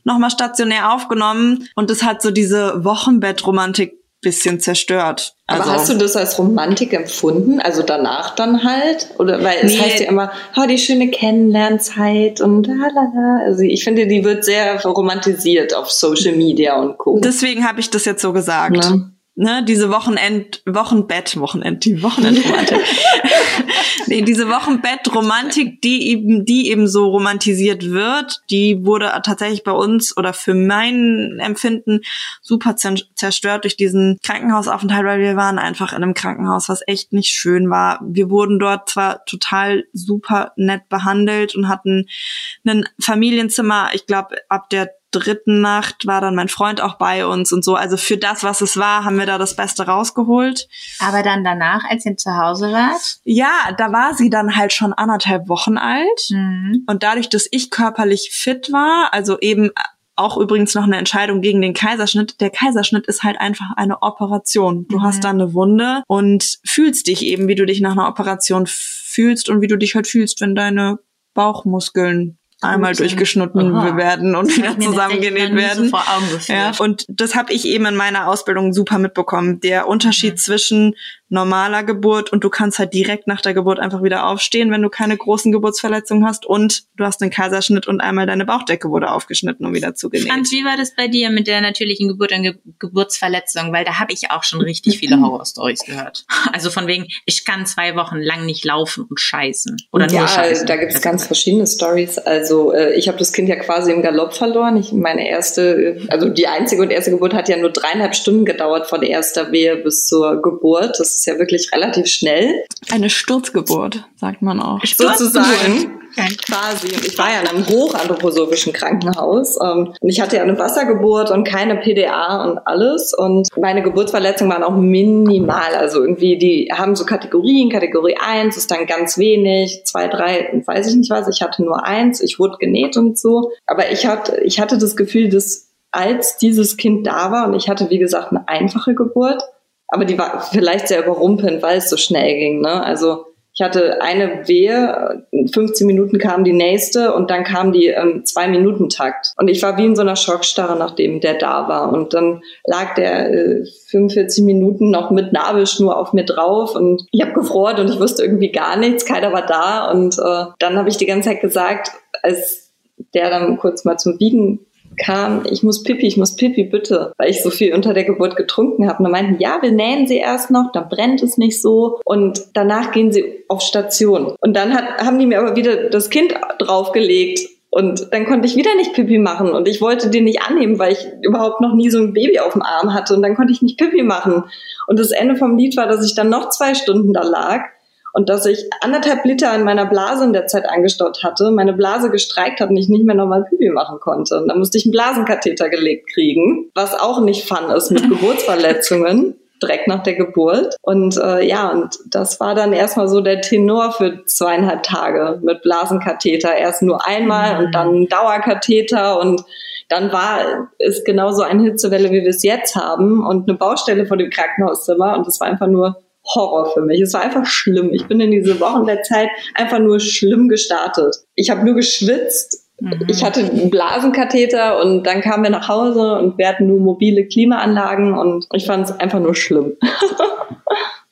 Nochmal stationär aufgenommen und das hat so diese Wochenbettromantik bisschen zerstört. Also, Aber hast du das als Romantik empfunden? Also danach dann halt? Oder weil es nee. heißt ja immer, oh, die schöne Kennenlernzeit und lalala. Also ich finde, die wird sehr romantisiert auf Social Media und Co. Deswegen habe ich das jetzt so gesagt. Ne? Ne, diese Wochenend, Wochenbett, Wochenend, die Wochenendromantik. nee, diese Wochenbettromantik, die eben, die eben so romantisiert wird, die wurde tatsächlich bei uns oder für mein Empfinden super zerstört durch diesen Krankenhausaufenthalt, weil wir waren einfach in einem Krankenhaus, was echt nicht schön war. Wir wurden dort zwar total super nett behandelt und hatten ein Familienzimmer, ich glaube, ab der dritten Nacht war dann mein Freund auch bei uns und so. Also für das, was es war, haben wir da das Beste rausgeholt. Aber dann danach, als ihr zu Hause wart? Ja, da war sie dann halt schon anderthalb Wochen alt. Mhm. Und dadurch, dass ich körperlich fit war, also eben auch übrigens noch eine Entscheidung gegen den Kaiserschnitt. Der Kaiserschnitt ist halt einfach eine Operation. Du mhm. hast da eine Wunde und fühlst dich eben, wie du dich nach einer Operation fühlst und wie du dich halt fühlst, wenn deine Bauchmuskeln einmal durchgeschnitten Aha. werden und wieder zusammengenäht werden. So ja, und das habe ich eben in meiner Ausbildung super mitbekommen. Der Unterschied mhm. zwischen normaler Geburt und du kannst halt direkt nach der Geburt einfach wieder aufstehen, wenn du keine großen Geburtsverletzungen hast und du hast einen Kaiserschnitt und einmal deine Bauchdecke wurde aufgeschnitten und wieder zugenäht. Franz, wie war das bei dir mit der natürlichen Geburt und Ge Geburtsverletzung? Weil da habe ich auch schon richtig viele Horrorstories gehört. Also von wegen, ich kann zwei Wochen lang nicht laufen und scheißen oder ja, nur scheißen. da gibt es ganz verschiedene Stories. Also äh, ich habe das Kind ja quasi im Galopp verloren. Ich meine erste, also die einzige und erste Geburt hat ja nur dreieinhalb Stunden gedauert von erster Wehe bis zur Geburt. Das ist ja wirklich relativ schnell. Eine Sturzgeburt, sagt man auch. Sozusagen. Quasi. Und ich war ja in einem hochanthroposophischen Krankenhaus. Ähm, und ich hatte ja eine Wassergeburt und keine PDA und alles. Und meine Geburtsverletzungen waren auch minimal. Also irgendwie, die haben so Kategorien. Kategorie 1 ist dann ganz wenig. 2, 3, weiß ich nicht was. Ich hatte nur eins. Ich wurde genäht und so. Aber ich hatte, ich hatte das Gefühl, dass als dieses Kind da war und ich hatte, wie gesagt, eine einfache Geburt, aber die war vielleicht sehr überrumpelnd, weil es so schnell ging. Ne? Also ich hatte eine Wehe, 15 Minuten kam die nächste und dann kam die ähm, zwei Minuten Takt. Und ich war wie in so einer Schockstarre, nachdem der da war. Und dann lag der äh, 45 Minuten noch mit Nabelschnur auf mir drauf und ich habe gefroren und ich wusste irgendwie gar nichts, keiner war da. Und äh, dann habe ich die ganze Zeit gesagt, als der dann kurz mal zum Biegen kam, ich muss Pipi, ich muss Pipi, bitte, weil ich so viel unter der Geburt getrunken habe. Und dann meinten, ja, wir nähen sie erst noch, dann brennt es nicht so und danach gehen sie auf Station. Und dann hat, haben die mir aber wieder das Kind draufgelegt und dann konnte ich wieder nicht Pipi machen und ich wollte den nicht annehmen, weil ich überhaupt noch nie so ein Baby auf dem Arm hatte und dann konnte ich nicht Pipi machen. Und das Ende vom Lied war, dass ich dann noch zwei Stunden da lag und dass ich anderthalb Liter in meiner Blase in der Zeit angestaut hatte, meine Blase gestreikt hat und ich nicht mehr normal Pipi machen konnte. Und dann musste ich einen Blasenkatheter gelegt kriegen, was auch nicht fun ist mit Geburtsverletzungen direkt nach der Geburt. Und äh, ja, und das war dann erstmal so der Tenor für zweieinhalb Tage mit Blasenkatheter. Erst nur einmal mhm. und dann Dauerkatheter und dann war es genauso eine Hitzewelle, wie wir es jetzt haben und eine Baustelle vor dem Krankenhauszimmer und es war einfach nur Horror für mich. Es war einfach schlimm. Ich bin in diese Wochen der Zeit einfach nur schlimm gestartet. Ich habe nur geschwitzt. Mhm. Ich hatte einen Blasenkatheter und dann kamen wir nach Hause und wir hatten nur mobile Klimaanlagen und ich fand es einfach nur schlimm.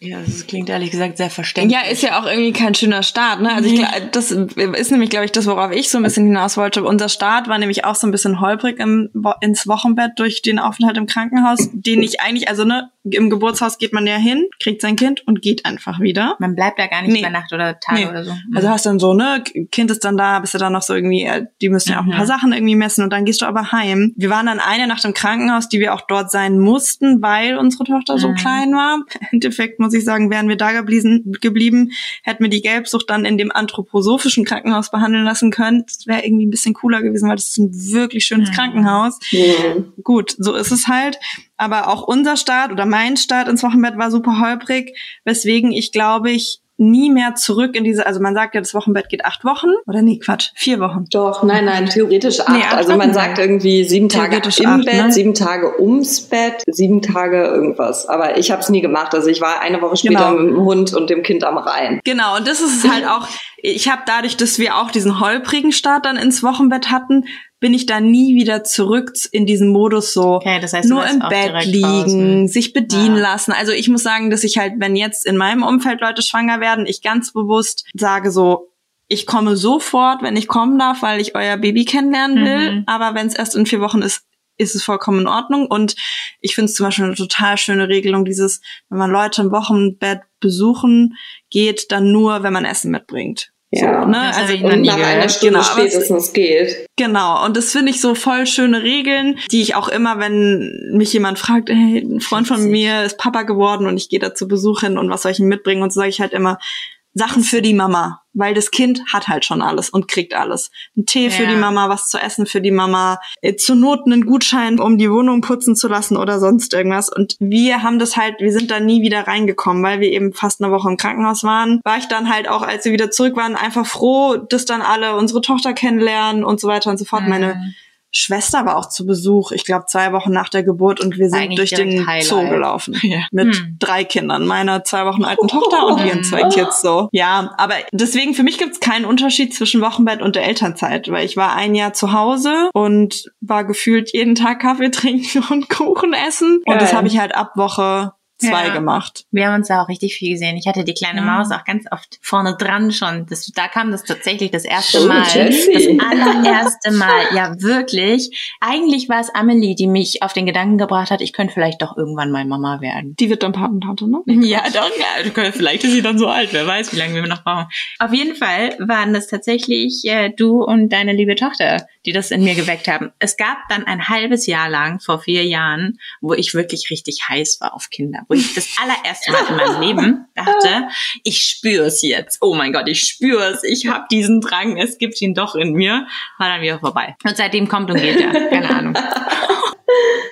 Ja, das klingt ehrlich gesagt sehr verständlich. Ja, ist ja auch irgendwie kein schöner Start. Ne? Also ich, das ist nämlich, glaube ich, das, worauf ich so ein bisschen hinaus wollte. Unser Start war nämlich auch so ein bisschen holprig im, ins Wochenbett durch den Aufenthalt im Krankenhaus, den ich eigentlich, also ne, im Geburtshaus geht man ja hin, kriegt sein Kind und geht einfach wieder. Man bleibt da gar nicht nee. über Nacht oder Tage nee. oder so. Mhm. Also hast dann so, ne, Kind ist dann da, bist du dann noch so irgendwie, äh, die müssen ja auch ein paar mhm. Sachen irgendwie messen und dann gehst du aber heim. Wir waren dann eine Nacht im Krankenhaus, die wir auch dort sein mussten, weil unsere Tochter so mhm. klein war. Im Endeffekt muss ich sagen, wären wir da geblieben, geblieben hätten wir die Gelbsucht dann in dem anthroposophischen Krankenhaus behandeln lassen können. Das wäre irgendwie ein bisschen cooler gewesen, weil das ist ein wirklich schönes mhm. Krankenhaus. Mhm. Gut, so ist es halt. Aber auch unser Start oder mein Start ins Wochenbett war super holprig, weswegen ich glaube ich nie mehr zurück in diese, also man sagt ja, das Wochenbett geht acht Wochen oder nee, Quatsch, vier Wochen. Doch, nein, nein, theoretisch acht. Nee, acht also man sagt irgendwie sieben Tage im acht, Bett, ne? sieben Tage ums Bett, sieben Tage irgendwas. Aber ich habe es nie gemacht. Also ich war eine Woche später genau. mit dem Hund und dem Kind am Rhein. Genau, und das ist halt auch, ich habe dadurch, dass wir auch diesen holprigen Start dann ins Wochenbett hatten, bin ich da nie wieder zurück in diesen Modus so okay, das heißt, nur im Bett liegen, raus. sich bedienen ja. lassen. Also ich muss sagen, dass ich halt, wenn jetzt in meinem Umfeld Leute schwanger werden, ich ganz bewusst sage so, ich komme sofort, wenn ich kommen darf, weil ich euer Baby kennenlernen will. Mhm. Aber wenn es erst in vier Wochen ist, ist es vollkommen in Ordnung. Und ich finde es zum Beispiel eine total schöne Regelung, dieses, wenn man Leute im Wochenbett besuchen geht, dann nur, wenn man Essen mitbringt. Ja, so, ne? also und nach einer Stunde genau, spätestens geht. Genau, und das finde ich so voll schöne Regeln, die ich auch immer, wenn mich jemand fragt, hey, ein Freund von mir ist Papa geworden und ich gehe da zu Besuch hin und was soll ich ihm mitbringen und so sage ich halt immer, Sachen für die Mama, weil das Kind hat halt schon alles und kriegt alles. Ein Tee ja. für die Mama, was zu essen für die Mama, äh, zur Not einen Gutschein, um die Wohnung putzen zu lassen oder sonst irgendwas. Und wir haben das halt, wir sind da nie wieder reingekommen, weil wir eben fast eine Woche im Krankenhaus waren. War ich dann halt auch, als wir wieder zurück waren, einfach froh, dass dann alle unsere Tochter kennenlernen und so weiter und so fort. Mhm. Meine Schwester war auch zu Besuch, ich glaube zwei Wochen nach der Geburt und wir sind durch den Highlight. Zoo gelaufen. Ja. Mit hm. drei Kindern, meiner zwei Wochen alten oh. Tochter und ihren zwei Kids so. Ja, aber deswegen für mich gibt es keinen Unterschied zwischen Wochenbett und der Elternzeit, weil ich war ein Jahr zu Hause und war gefühlt jeden Tag Kaffee trinken und Kuchen essen. Und das habe ich halt ab Woche zwei ja. gemacht. Wir haben uns da auch richtig viel gesehen. Ich hatte die kleine Maus auch ganz oft vorne dran schon. Das, da kam das tatsächlich das erste oh, Mal. Jessie. Das allererste Mal. Ja, wirklich. Eigentlich war es Amelie, die mich auf den Gedanken gebracht hat, ich könnte vielleicht doch irgendwann mal Mama werden. Die wird dann Patentante, ne? Ja, doch, ja. Vielleicht ist sie dann so alt. Wer weiß, wie lange wir noch brauchen. Auf jeden Fall waren das tatsächlich äh, du und deine liebe Tochter, die das in mir geweckt haben. Es gab dann ein halbes Jahr lang, vor vier Jahren, wo ich wirklich richtig heiß war auf Kinder wo ich das allererste Mal in meinem Leben dachte, ich spüre es jetzt. Oh mein Gott, ich spüre es. Ich habe diesen Drang, es gibt ihn doch in mir. War dann wieder vorbei. Und seitdem kommt und geht er. Keine Ahnung.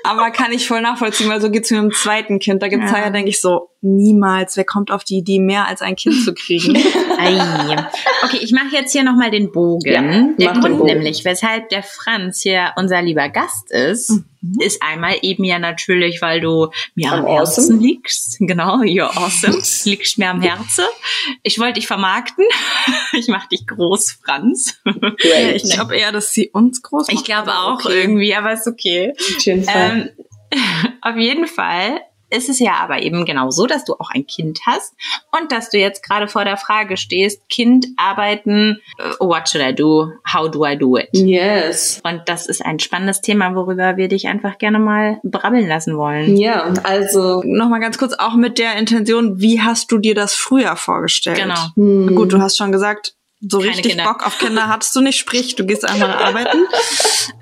Aber kann ich voll nachvollziehen, weil so geht's mir mit dem zweiten Kind. Da gibt's ja. ja, denke ich so, niemals, wer kommt auf die Idee, mehr als ein Kind zu kriegen? Ei. Okay, ich mache jetzt hier nochmal den Bogen. Ja, der Grund nämlich, weshalb der Franz hier unser lieber Gast ist, mhm. Ist einmal eben ja natürlich, weil du mir am, am Herzen awesome. liegst. Genau, you're awesome. liegst mir am Herzen. Ich wollte dich vermarkten. ich mache dich groß, Franz. Great. Ich glaube eher, dass sie uns groß macht. Ich glaube auch okay. irgendwie, aber ist okay. Ähm, auf jeden Fall ist es ja aber eben genau so, dass du auch ein Kind hast und dass du jetzt gerade vor der Frage stehst, Kind, arbeiten, äh, what should I do? How do I do it? Yes. Und das ist ein spannendes Thema, worüber wir dich einfach gerne mal brabbeln lassen wollen. Ja, also Nochmal ganz kurz auch mit der Intention, wie hast du dir das früher vorgestellt? Genau. hm, Gut, du hast schon gesagt, so Keine richtig Kinder. Bock auf Kinder hattest du nicht, sprich, du gehst einmal arbeiten.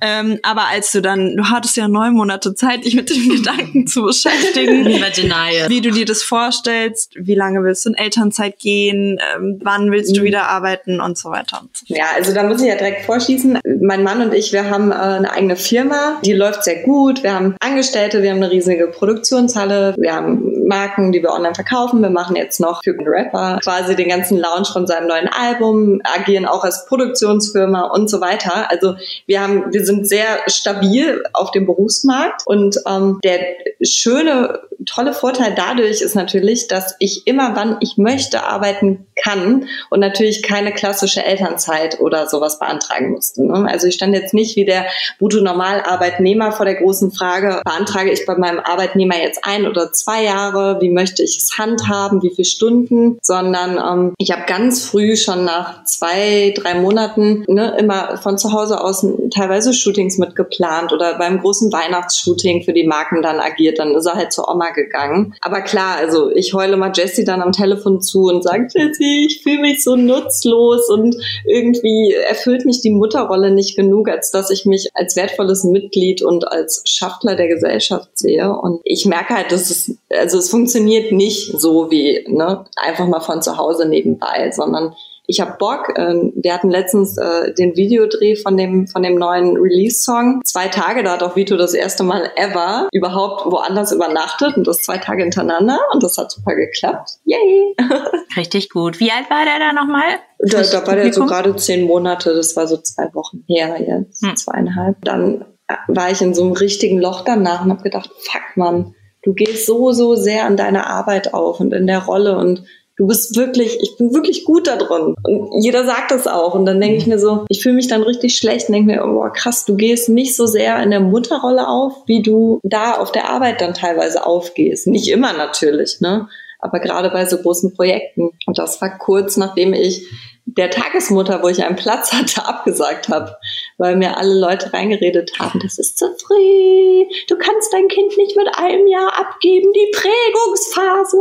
ähm, aber als du dann, du hattest ja neun Monate Zeit, dich mit dem Gedanken zu beschäftigen, wie du dir das vorstellst, wie lange willst du in Elternzeit gehen, ähm, wann willst du Mhm. wieder arbeiten und so weiter. Und so. Ja, also da muss ich ja direkt vorschießen. Mein Mann und ich, wir haben äh, eine eigene Firma, die läuft sehr gut. Wir haben Angestellte, wir haben eine riesige Produktionshalle, wir haben Marken, die wir online verkaufen. Wir machen jetzt noch für einen Rapper quasi den ganzen Launch von seinem neuen Album, agieren auch als Produktionsfirma und so weiter. Also wir haben, wir sind sehr stabil auf dem Berufsmarkt und ähm, der schöne, tolle Vorteil dadurch ist natürlich, dass ich immer wann ich möchte arbeiten kann und natürlich keine klassische Elternzeit oder sowas beantragen musste. Ne? Also ich stand jetzt nicht wie der Brutto Normalarbeitnehmer vor der großen Frage, beantrage ich bei meinem Arbeitnehmer jetzt ein oder zwei Jahre, wie möchte ich es handhaben, wie viele Stunden, sondern ähm, ich habe ganz früh schon nach zwei, drei Monaten ne, immer von zu Hause aus teilweise Shootings mitgeplant oder beim großen Weihnachtsshooting für die Marken dann agiert, dann ist er halt zur Oma gegangen. Aber klar, also ich heule mal Jessie dann am Telefon zu und sage, Jessie, ich fühle mich so nutzlos und irgendwie erfüllt mich die Mutterrolle nicht genug, als dass ich mich als wertvolles Mitglied und als Schaffler der Gesellschaft sehe. Und ich merke halt, dass es, also es funktioniert nicht so wie ne, einfach mal von zu Hause nebenbei, sondern ich habe Bock. Ähm, wir hatten letztens äh, den Videodreh von dem von dem neuen Release-Song. Zwei Tage, da hat auch Vito das erste Mal ever überhaupt woanders übernachtet und das zwei Tage hintereinander und das hat super geklappt. Yay! Richtig gut. Wie alt war der da nochmal? Da, da war der so gerade zehn Monate, das war so zwei Wochen her jetzt, Hm. zweieinhalb. Dann äh, war ich in so einem richtigen Loch danach und habe gedacht, fuck man, du gehst so, so sehr an deiner Arbeit auf und in der Rolle und du bist wirklich, ich bin wirklich gut da drin. Und jeder sagt das auch. Und dann denke ich mir so, ich fühle mich dann richtig schlecht und denke mir, oh krass, du gehst nicht so sehr in der Mutterrolle auf, wie du da auf der Arbeit dann teilweise aufgehst. Nicht immer natürlich, ne? Aber gerade bei so großen Projekten. Und das war kurz nachdem ich der Tagesmutter, wo ich einen Platz hatte, abgesagt habe, weil mir alle Leute reingeredet haben, das ist zu früh, du kannst dein Kind nicht mit einem Jahr abgeben, die Prägungsphase.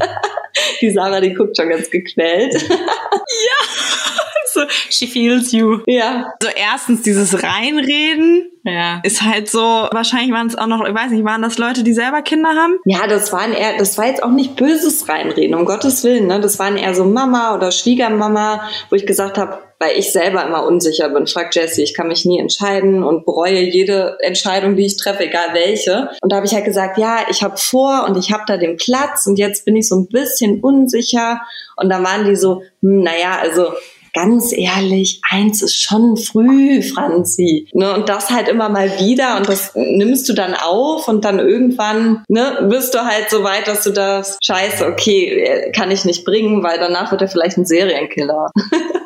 die Sarah, die guckt schon ganz gequält. So, she feels you. ja, Also erstens dieses Reinreden Ja. ist halt so, wahrscheinlich waren es auch noch, ich weiß nicht, waren das Leute, die selber Kinder haben? ja, das waren eher, das war jetzt auch nicht böses Reinreden, um Gottes Willen, ne? Das waren eher so Mama oder Schwiegermama, wo ich gesagt habe, weil ich selber immer unsicher bin. Frag Jessie, ich kann mich nie entscheiden und bereue jede Entscheidung, die ich treffe, egal welche. Und da habe ich halt gesagt, ja, ich habe vor und ich habe da den Platz und jetzt bin ich so ein bisschen unsicher. Und da waren die so, hm, naja, also ganz ehrlich, eins ist schon früh, Franzi. Ne? Und das halt immer mal wieder und das nimmst du dann auf und dann irgendwann ne, bist du halt so weit, dass du das Scheiße, okay, kann ich nicht bringen, weil danach wird er vielleicht ein Serienkiller.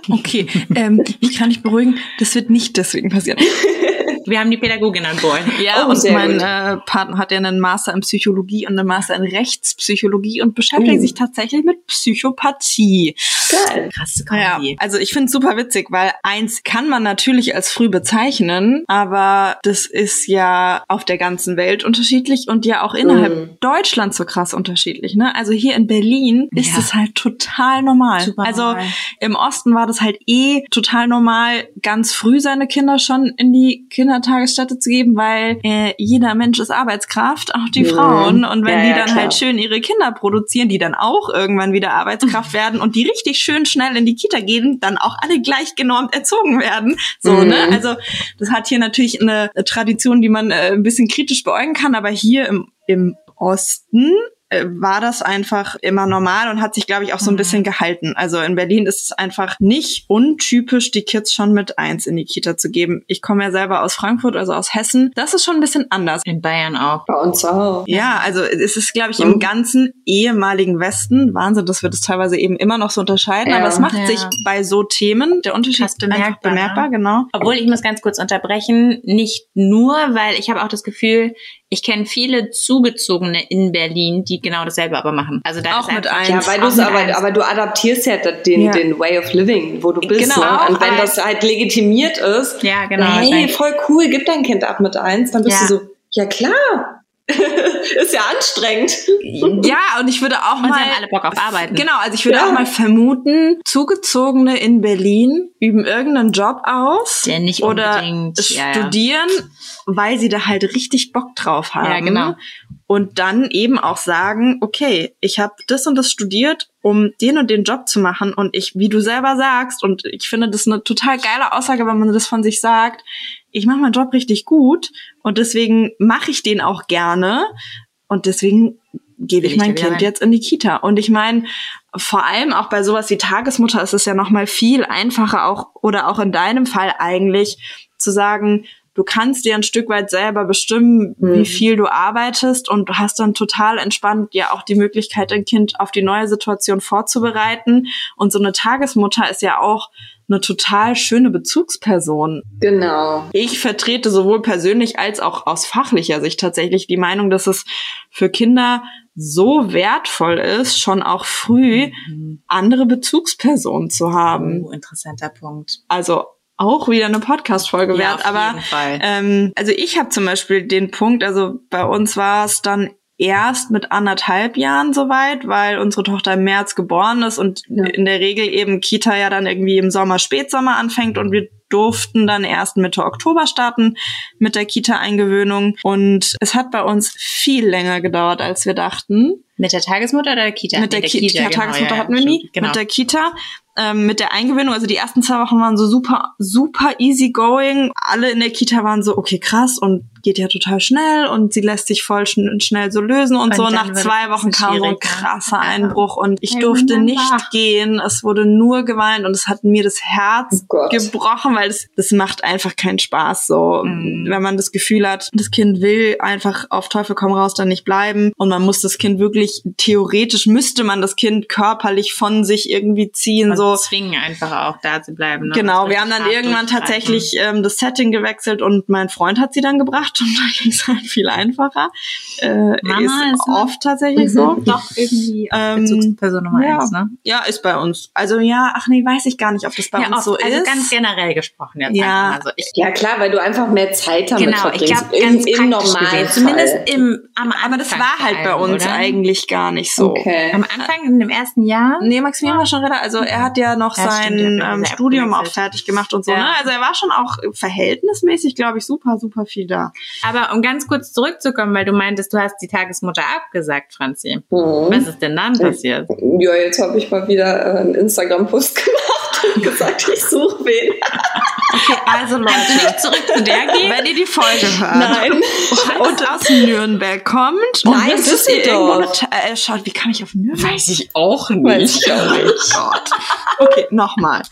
Okay, ähm, ich kann dich beruhigen, das wird nicht deswegen passieren. Wir haben die Pädagogin an Bord. Ja, Oh, und mein äh, Partner hat ja einen Master in Psychologie und einen Master in Rechtspsychologie und beschäftigt Uh. sich tatsächlich mit Psychopathie. Geil. Krasse Ja, also ich finde es super witzig, weil eins kann man natürlich als früh bezeichnen, aber das ist ja auf der ganzen Welt unterschiedlich und ja auch innerhalb Mhm. Deutschlands so krass unterschiedlich. Ne? Also hier in Berlin ist Ja. es halt total normal. Super also normal. im Osten war das halt eh total normal, ganz früh seine Kinder schon in die Kindertagesstätte zu geben, weil äh, jeder Mensch ist Arbeitskraft, auch die Mhm. Frauen. Und wenn Ja, die ja, dann klar. halt schön ihre Kinder produzieren, die dann auch irgendwann wieder Arbeitskraft werden und die richtig schön schnell in die Kita gehen, dann auch alle gleich genormt erzogen werden. So, Mhm. ne? Also das hat hier natürlich eine Tradition, die man äh, ein bisschen kritisch beäugen kann, aber hier im, im Osten war das einfach immer normal und hat sich, glaube ich, auch so ein Mhm. bisschen gehalten. Also in Berlin ist es einfach nicht untypisch, die Kids schon mit eins in die Kita zu geben. Ich komme ja selber aus Frankfurt, also aus Hessen. Das ist schon ein bisschen anders. In Bayern auch. Bei uns auch. Ja, also es ist, glaube ich, im ganzen ehemaligen Westen, Wahnsinn, dass wir das teilweise eben immer noch so unterscheiden, Ja. aber es macht Ja. sich bei so Themen, der Unterschied Fast bemerkbar, einfach bemerkbar, ne? genau. Obwohl ich muss ganz kurz unterbrechen, nicht nur, weil ich habe auch das Gefühl, Ich kenne viele Zugezogene in Berlin, die genau dasselbe aber machen. Also da Auch ist mit eins. Ja, weil Auch du aber, aber du adaptierst ja den, Ja. den Way of Living, wo du bist. Genau, ne? Und wenn das halt legitimiert ist, Ja, genau. hey, voll cool, gib dein Kind ab mit eins, dann bist Ja. du so, ja klar. ist ja anstrengend. Ja, und ich würde auch Und mal haben alle Bock auf Arbeiten. Genau, also ich würde Ja. auch mal vermuten, Zugezogene in Berlin üben irgendeinen Job aus Der nicht oder unbedingt, ja, ja. studieren, weil sie da halt richtig Bock drauf haben. Ja, genau. Und dann eben auch sagen, okay, ich habe das und das studiert, um den und den Job zu machen und ich, wie du selber sagst, und ich finde das eine total geile Aussage, wenn man das von sich sagt, ich mache meinen Job richtig gut und deswegen mache ich den auch gerne und deswegen gebe ich ich mein Kind rein. jetzt in die Kita. Und ich meine, vor allem auch bei sowas wie Tagesmutter ist es ja noch mal viel einfacher auch oder auch in deinem Fall eigentlich zu sagen, du kannst dir ein Stück weit selber bestimmen, Mhm. wie viel du arbeitest und du hast dann total entspannt ja auch die Möglichkeit, dein Kind auf die neue Situation vorzubereiten. Und so eine Tagesmutter ist ja auch eine total schöne Bezugsperson. Genau. Ich vertrete sowohl persönlich als auch aus fachlicher Sicht tatsächlich die Meinung, dass es für Kinder so wertvoll ist, schon auch früh andere Bezugspersonen zu haben. Oh, interessanter Punkt. Also auch wieder eine Podcast-Folge Ja, wert, aber ähm, also ich habe zum Beispiel den Punkt, also bei uns war es dann erst mit anderthalb Jahren soweit, weil unsere Tochter im März geboren ist und Ja. in der Regel eben Kita ja dann irgendwie im Sommer, Spätsommer anfängt und wir durften dann erst Mitte Oktober starten mit der Kita-Eingewöhnung und es hat bei uns viel länger gedauert, als wir dachten. Mit der Tagesmutter oder der Kita? Mit der, Nee, Ki genau, Tagesmutter ja, hatten wir nie. Genau. Mit der Kita, ähm, mit der Eingewöhnung, also die ersten zwei Wochen waren so super, super easy going. Alle in der Kita waren so, okay, krass und geht ja total schnell und sie lässt sich voll schn schnell so lösen und, Und so. Nach zwei Wochen kam so ein krasser Ja. Einbruch und ich Ja, durfte wunderbar. nicht gehen. Es wurde nur geweint und es hat mir das Herz Oh gebrochen, weil das, das macht einfach keinen Spaß so. Mhm. Wenn man das Gefühl hat, das Kind will einfach auf Teufel komm raus dann nicht bleiben und man muss das Kind wirklich, theoretisch müsste man das Kind körperlich von sich irgendwie ziehen, Und so. zwingen einfach auch da zu bleiben. Ne? Genau, wir haben dann irgendwann tatsächlich ähm, das Setting gewechselt und mein Freund hat sie dann gebracht und da ging es halt viel einfacher. Äh, Mama ist ist oft tatsächlich Mhm. so. durchhalten. Doch, irgendwie Ähm, Bezugsperson Nummer ja. eins, ne? Ja, ist bei uns. Also ja, ach nee, weiß ich gar nicht, ob das bei ja, uns oft, so also ist. ganz generell gesprochen jetzt Ja. einfach mal so. Ich, Ja klar, weil du einfach mehr Zeit damit genau, ich verbringst. glaube ganz Im, im normalen. Zumindest im, am Anfang Aber das war halt bei uns oder? eigentlich gar nicht so. Okay. Am Anfang, in dem ersten Jahr? Nee, Maximilian war schon relativ, also er hat ja noch Ja, sein stimmt, ähm, Studium auch fertig gemacht und so, Ja. ne? Also er war schon auch verhältnismäßig, glaube ich, super, super viel da. Aber um ganz kurz zurückzukommen, weil du meintest, du hast die Tagesmutter abgesagt, Franzi. Mhm. Was ist denn dann passiert? Ja, jetzt habe ich mal wieder äh, einen Instagram-Post gemacht und gesagt, ich suche wen. Okay, also Leute, Nicht zurück zu der gehen? wenn ihr die Folge hört Nein. und aus Nürnberg kommt und Nein, wisst, dass ihr Düsseldorf. irgendwo äh, schaut, wie kam ich auf Nürnberg? Weiß ich auch Weiß ich auch nicht. Gott. Okay, nochmal.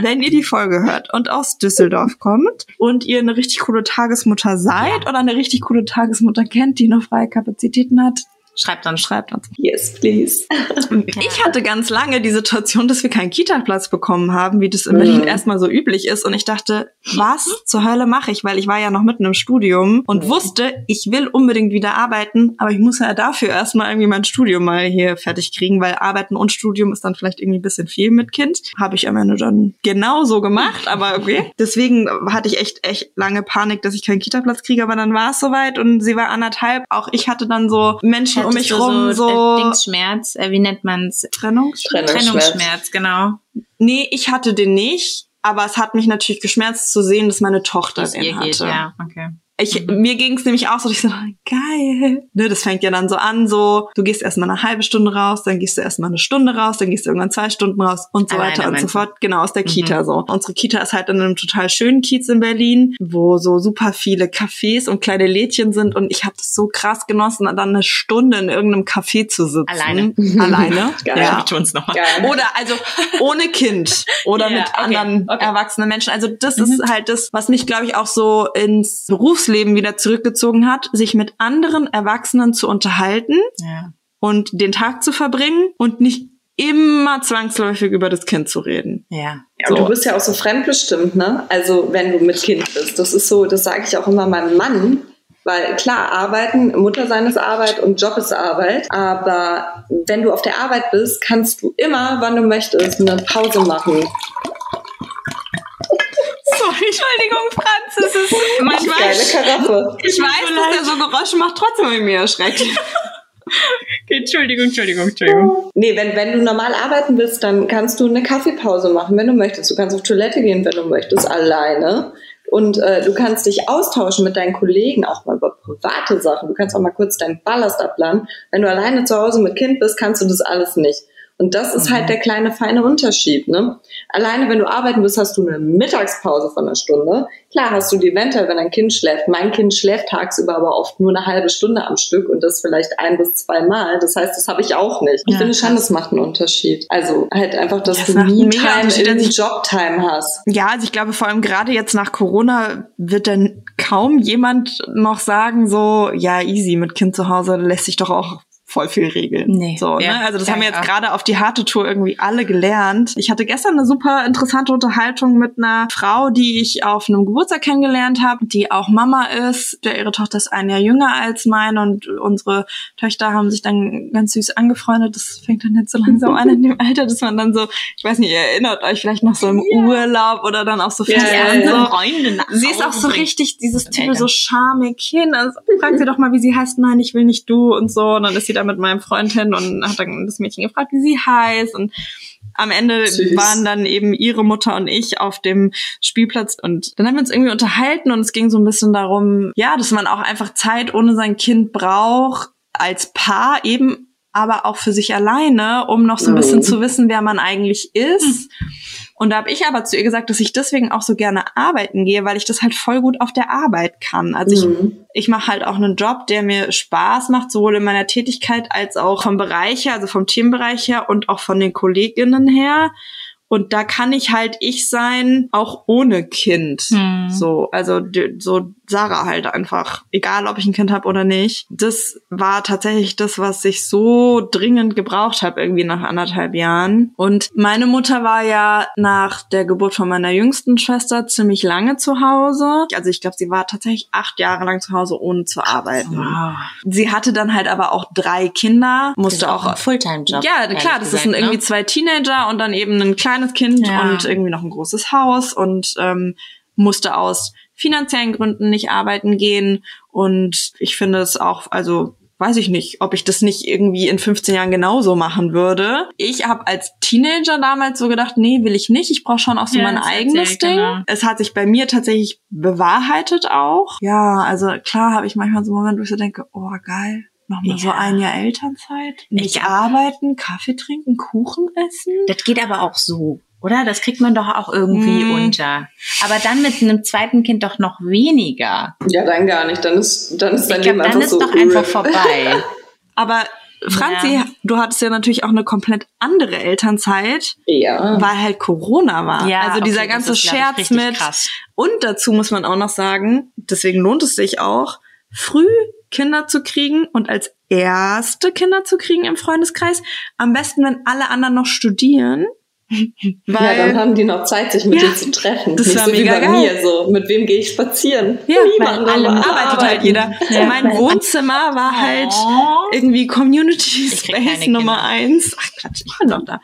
Wenn ihr die Folge hört und aus Düsseldorf kommt und ihr eine richtig coole Tagesmutter seid oder eine richtig coole Tagesmutter kennt, die noch freie Kapazitäten hat, Schreibt dann schreibt uns. Yes, please. Ich hatte ganz lange die Situation, dass wir keinen Kita-Platz bekommen haben, wie das in Berlin Mhm. erstmal so üblich ist. Und ich dachte, was zur Hölle mache ich? Weil ich war ja noch mitten im Studium und Mhm. wusste, ich will unbedingt wieder arbeiten, aber ich muss ja dafür erstmal irgendwie mein Studium mal hier fertig kriegen, weil Arbeiten und Studium ist dann vielleicht irgendwie ein bisschen viel mit Kind. Habe ich am Ende dann genauso gemacht, aber okay. Deswegen hatte ich echt, echt lange Panik, dass ich keinen Kita-Platz kriege, aber dann war es soweit und sie war anderthalb. Auch ich hatte dann so Menschen um mich rum, so, äh, Dingsschmerz, äh, wie nennt man's? Trennungs Trennungsschmerz. Trennungsschmerz, genau. Nee, ich hatte den nicht, aber es hat mich natürlich geschmerzt zu sehen, dass meine Tochter es den hatte. geht, ja, okay. Ich, Mir ging es nämlich auch so, dass ich so, geil. Ne, das fängt ja dann so an, so, du gehst erstmal eine halbe Stunde raus, dann gehst du erstmal eine Stunde raus, dann gehst du irgendwann zwei Stunden raus und so Alleine weiter und so fort. Genau, aus der Mhm. Kita so. Unsere Kita ist halt in einem total schönen Kiez in Berlin, wo so super viele Cafés und kleine Lädchen sind und ich habe das so krass genossen, dann eine Stunde in irgendeinem Café zu sitzen. Alleine. Alleine. Geil. ja. Ich tun's nochmal. Geil. Oder also ohne Kind oder Ja, mit okay, anderen okay. erwachsenen Menschen. Also das Mhm. ist halt das, was mich, glaube ich, auch so ins Berufsleben wieder zurückgezogen hat, sich mit anderen Erwachsenen zu unterhalten Ja. und den Tag zu verbringen und nicht immer zwangsläufig über das Kind zu reden. Ja. Ja, und So. du bist ja auch so fremdbestimmt, ne? Also wenn du mit Kind bist. Das ist so, das sage ich auch immer meinem Mann. Weil klar, arbeiten, Mutter sein ist Arbeit und Job ist Arbeit. Aber wenn du auf der Arbeit bist, kannst du immer, wann du möchtest, eine Pause machen. Entschuldigung, Franz, es ist manchmal. Geile Karaffe. Ich weiß, dass er so Geräusche macht, trotzdem habe ich mir erschreckt. Okay, Entschuldigung, Entschuldigung, Entschuldigung. Nee, wenn, wenn du normal arbeiten willst, dann kannst du eine Kaffeepause machen, wenn du möchtest. Du kannst auf Toilette gehen, wenn du möchtest, alleine. Und äh, du kannst dich austauschen mit deinen Kollegen, auch mal über private Sachen. Du kannst auch mal kurz deinen Ballast abladen. Wenn du alleine zu Hause mit Kind bist, kannst du das alles nicht. Und das ist halt der kleine, feine Unterschied. Ne? Alleine, wenn du arbeiten bist, hast du eine Mittagspause von einer Stunde. Klar hast du die eventuell, wenn dein Kind schläft. Mein Kind schläft tagsüber aber oft nur eine halbe Stunde am Stück und das vielleicht ein bis zwei Mal. Das heißt, das habe ich auch nicht. Ich Ja, finde schon, das macht einen Unterschied. Also halt einfach, dass Das du Me-Time in Also ich- Jobtime hast. Ja, also ich glaube, vor allem gerade jetzt nach Corona wird dann kaum jemand noch sagen, so, ja, easy, mit Kind zu Hause lässt sich doch auch voll viel regeln. Nee, so, ja, ne? Also das haben wir jetzt gerade auf die harte Tour irgendwie alle gelernt. Ich hatte gestern eine super interessante Unterhaltung mit einer Frau, die ich auf einem Geburtstag kennengelernt habe, die auch Mama ist. Der, ihre Tochter ist ein Jahr jünger als meine und unsere Töchter haben sich dann ganz süß angefreundet. Das fängt dann jetzt so langsam an in dem Alter, dass man dann so, ich weiß nicht, ihr erinnert euch vielleicht noch so im Urlaub oder dann auch so ja, und ja. so. Sie ist auch so richtig dieses Typ, so charmig hin. Also, fragt sie doch mal, wie sie heißt. Nein, ich will nicht du und so. Und dann ist sie da mit meinem Freund hin und hat dann das Mädchen gefragt, wie sie heißt. Und am Ende Süß. waren dann eben ihre Mutter und ich auf dem Spielplatz und dann haben wir uns irgendwie unterhalten und es ging so ein bisschen darum, ja, dass man auch einfach Zeit ohne sein Kind braucht als Paar eben, aber auch für sich alleine, um noch so ein bisschen Mhm. zu wissen, wer man eigentlich ist. Und da habe ich aber zu ihr gesagt, dass ich deswegen auch so gerne arbeiten gehe, weil ich das halt voll gut auf der Arbeit kann. Also ich Mhm. ich mache halt auch einen Job, der mir Spaß macht, sowohl in meiner Tätigkeit als auch vom Bereich her, also vom Themenbereich her und auch von den Kolleginnen her. Und da kann ich halt ich sein, auch ohne Kind. Hm. So, also so Sarah halt einfach, egal ob ich ein Kind habe oder nicht. Das war tatsächlich das, was ich so dringend gebraucht habe, irgendwie nach anderthalb Jahren. Und meine Mutter war ja nach der Geburt von meiner jüngsten Schwester ziemlich lange zu Hause. Also ich glaube, sie war tatsächlich acht Jahre lang zu Hause, ohne zu arbeiten. Wow. Sie hatte dann halt aber auch drei Kinder, musste auch auch ein Fulltime-Job. ja, klar, das gesagt, sind irgendwie ne? zwei Teenager und dann eben ein kleines Kind Ja. und irgendwie noch ein großes Haus und ähm, musste aus finanziellen Gründen nicht arbeiten gehen. Und ich finde es auch, also weiß ich nicht, ob ich das nicht irgendwie in 15 Jahren genauso machen würde. Ich habe als Teenager damals so gedacht, nee, will ich nicht. Ich brauche schon auch so Ja, mein eigenes Ding. genau. Es hat sich bei mir tatsächlich bewahrheitet auch. Ja, also klar habe ich manchmal so Momente, wo ich so denke, oh geil, nochmal so Ja. ein Jahr Elternzeit. Nicht Ich- arbeiten, Kaffee trinken, Kuchen essen. Das geht aber auch so, oder? Das kriegt man doch auch irgendwie Mm. unter. Aber dann mit einem zweiten Kind doch noch weniger. Ja, dann gar nicht. Dann ist, dann ist dein Ich glaube, Leben dann einfach ist so doch öde. einfach vorbei. Aber Franzi, Ja. du hattest ja natürlich auch eine komplett andere Elternzeit, Ja. weil halt Corona war. also dieser okay, ganze ist, glaub ich, Scherz mit. Krass. Und dazu muss man auch noch sagen, deswegen lohnt es sich auch, früh Kinder zu kriegen und als erste Kinder zu kriegen im Freundeskreis. Am besten, wenn alle anderen noch studieren. Weil, ja, dann haben die noch Zeit, sich mit Ja, dir zu treffen. das Nicht war so wie mega bei geil. mir so. Mit wem gehe ich spazieren? Ja, Niemand, alle arbeitet halt jeder. Ja. Mein Wohnzimmer war halt Oh. irgendwie Community Space Kinder. Nummer eins. Ach Quatsch, ich bin doch da.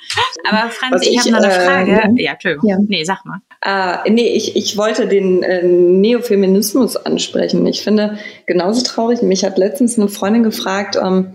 Aber Franz, Was ich, ich, habe noch eine äh, Frage. ja. ja, Entschuldigung. Ja. Nee, sag mal. Äh, nee, ich, ich wollte den äh, Neofeminismus ansprechen. Ich finde genauso traurig. Mich hat letztens eine Freundin gefragt, ähm,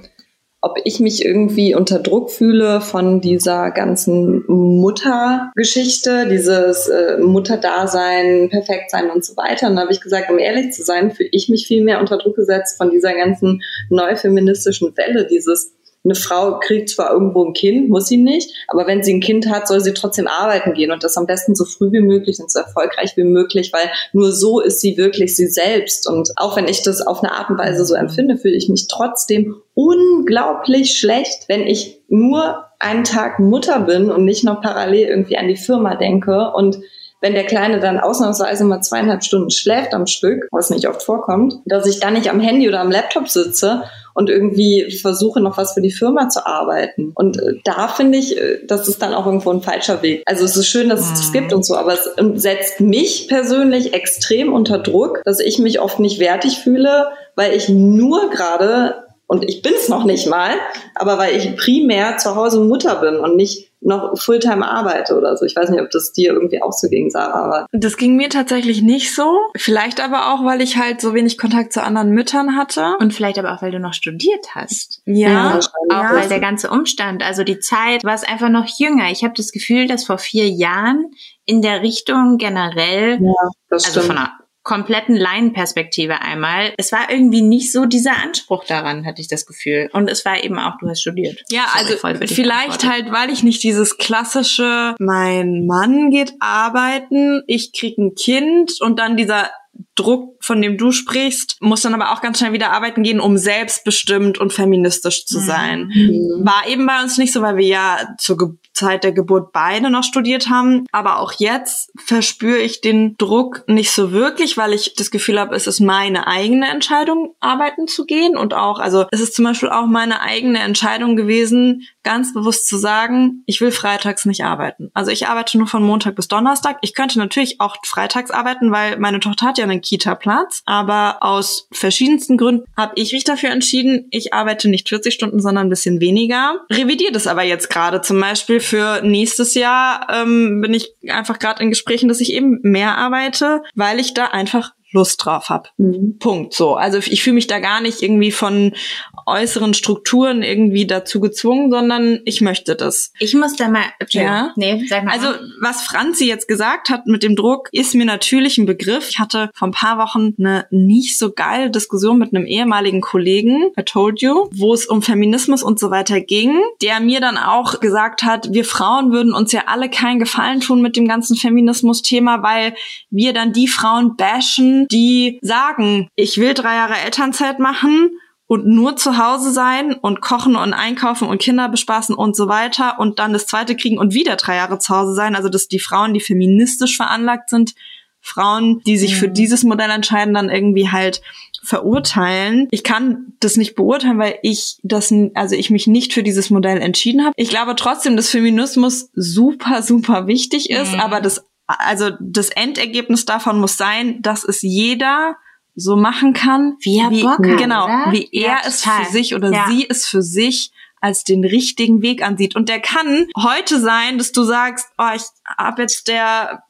ob ich mich irgendwie unter Druck fühle von dieser ganzen Muttergeschichte, dieses äh, Mutterdasein, Perfektsein und so weiter. Und da habe ich gesagt, um ehrlich zu sein, fühle ich mich viel mehr unter Druck gesetzt von dieser ganzen neufeministischen Welle, dieses eine Frau kriegt zwar irgendwo ein Kind, muss sie nicht, aber wenn sie ein Kind hat, soll sie trotzdem arbeiten gehen und das am besten so früh wie möglich und so erfolgreich wie möglich, weil nur so ist sie wirklich sie selbst. Und auch wenn ich das auf eine Art und Weise so empfinde, fühle ich mich trotzdem unglaublich schlecht, wenn ich nur einen Tag Mutter bin und nicht noch parallel irgendwie an die Firma denke und wenn der Kleine dann ausnahmsweise mal zweieinhalb Stunden schläft am Stück, was nicht oft vorkommt, dass ich dann nicht am Handy oder am Laptop sitze und irgendwie versuche, noch was für die Firma zu arbeiten. Und äh, da finde ich, äh, das ist dann auch irgendwo ein falscher Weg. Also es ist schön, dass es das Mhm. gibt und so, aber es ähm, setzt mich persönlich extrem unter Druck, dass ich mich oft nicht wertig fühle, weil ich nur gerade, und ich bin es noch nicht mal, aber weil ich primär zu Hause Mutter bin und nicht noch Fulltime arbeite oder so. Ich weiß nicht, ob das dir irgendwie auch so ging, Sarah. Aber das ging mir tatsächlich nicht so. Vielleicht aber auch, weil ich halt so wenig Kontakt zu anderen Müttern hatte. Und vielleicht aber auch, weil du noch studiert hast. Ja, ja auch ja. weil der ganze Umstand, also die Zeit, war es einfach noch jünger. Ich habe das Gefühl, dass vor vier Jahren in der Richtung generell, ja, das also stimmt. von kompletten Laienperspektive einmal. Es war irgendwie nicht so dieser Anspruch daran, hatte ich das Gefühl. Und es war eben auch, du hast studiert. Ja, also vielleicht halt, weil ich nicht dieses klassische, mein Mann geht arbeiten, ich krieg ein Kind und dann dieser Druck, von dem du sprichst, muss dann aber auch ganz schnell wieder arbeiten gehen, um selbstbestimmt und feministisch zu mhm. sein. Mhm. War eben bei uns nicht so, weil wir ja zur Ge Zeit der Geburt beide noch studiert haben. Aber auch jetzt verspüre ich den Druck nicht so wirklich, weil ich das Gefühl habe, es ist meine eigene Entscheidung, arbeiten zu gehen. Und auch, also es ist zum Beispiel auch meine eigene Entscheidung gewesen, ganz bewusst zu sagen, ich will freitags nicht arbeiten. Also ich arbeite nur von Montag bis Donnerstag. Ich könnte natürlich auch freitags arbeiten, weil meine Tochter hat ja einen Kita-Platz. Aber aus verschiedensten Gründen habe ich mich dafür entschieden, ich arbeite nicht 40 Stunden, sondern ein bisschen weniger. Revidiere das aber jetzt gerade zum Beispiel für nächstes Jahr ähm, bin ich einfach gerade in Gesprächen, dass ich eben mehr arbeite, weil ich da einfach Lust drauf habe. Mhm. Punkt. So. Also ich fühle mich da gar nicht irgendwie von äußeren Strukturen irgendwie dazu gezwungen, sondern ich möchte das. Ich muss da mal. Ja. Nee, sag mal. Also was Franzi jetzt gesagt hat mit dem Druck, ist mir natürlich ein Begriff. Ich hatte vor ein paar Wochen eine nicht so geile Diskussion mit einem ehemaligen Kollegen, I told you, wo es um Feminismus und so weiter ging, der mir dann auch gesagt hat, wir Frauen würden uns ja alle keinen Gefallen tun mit dem ganzen Feminismus-Thema, weil wir dann die Frauen bashen, die sagen, ich will drei Jahre Elternzeit machen und nur zu Hause sein und kochen und einkaufen und Kinder bespaßen und so weiter und dann das zweite kriegen und wieder drei Jahre zu Hause sein. Also dass die Frauen, die feministisch veranlagt sind, Frauen, die sich mhm. für dieses Modell entscheiden, dann irgendwie halt verurteilen. Ich kann das nicht beurteilen, weil ich das, also ich mich nicht für dieses Modell entschieden habe. Ich glaube trotzdem, dass Feminismus super, super wichtig ist, mhm. aber das also das Endergebnis davon muss sein, dass es jeder so machen kann, wie er wie, Bock hat, genau, oder? wie er ja, es für sich oder ja. sie es für sich als den richtigen Weg ansieht. Und der kann heute sein, dass du sagst, oh, ich habe jetzt der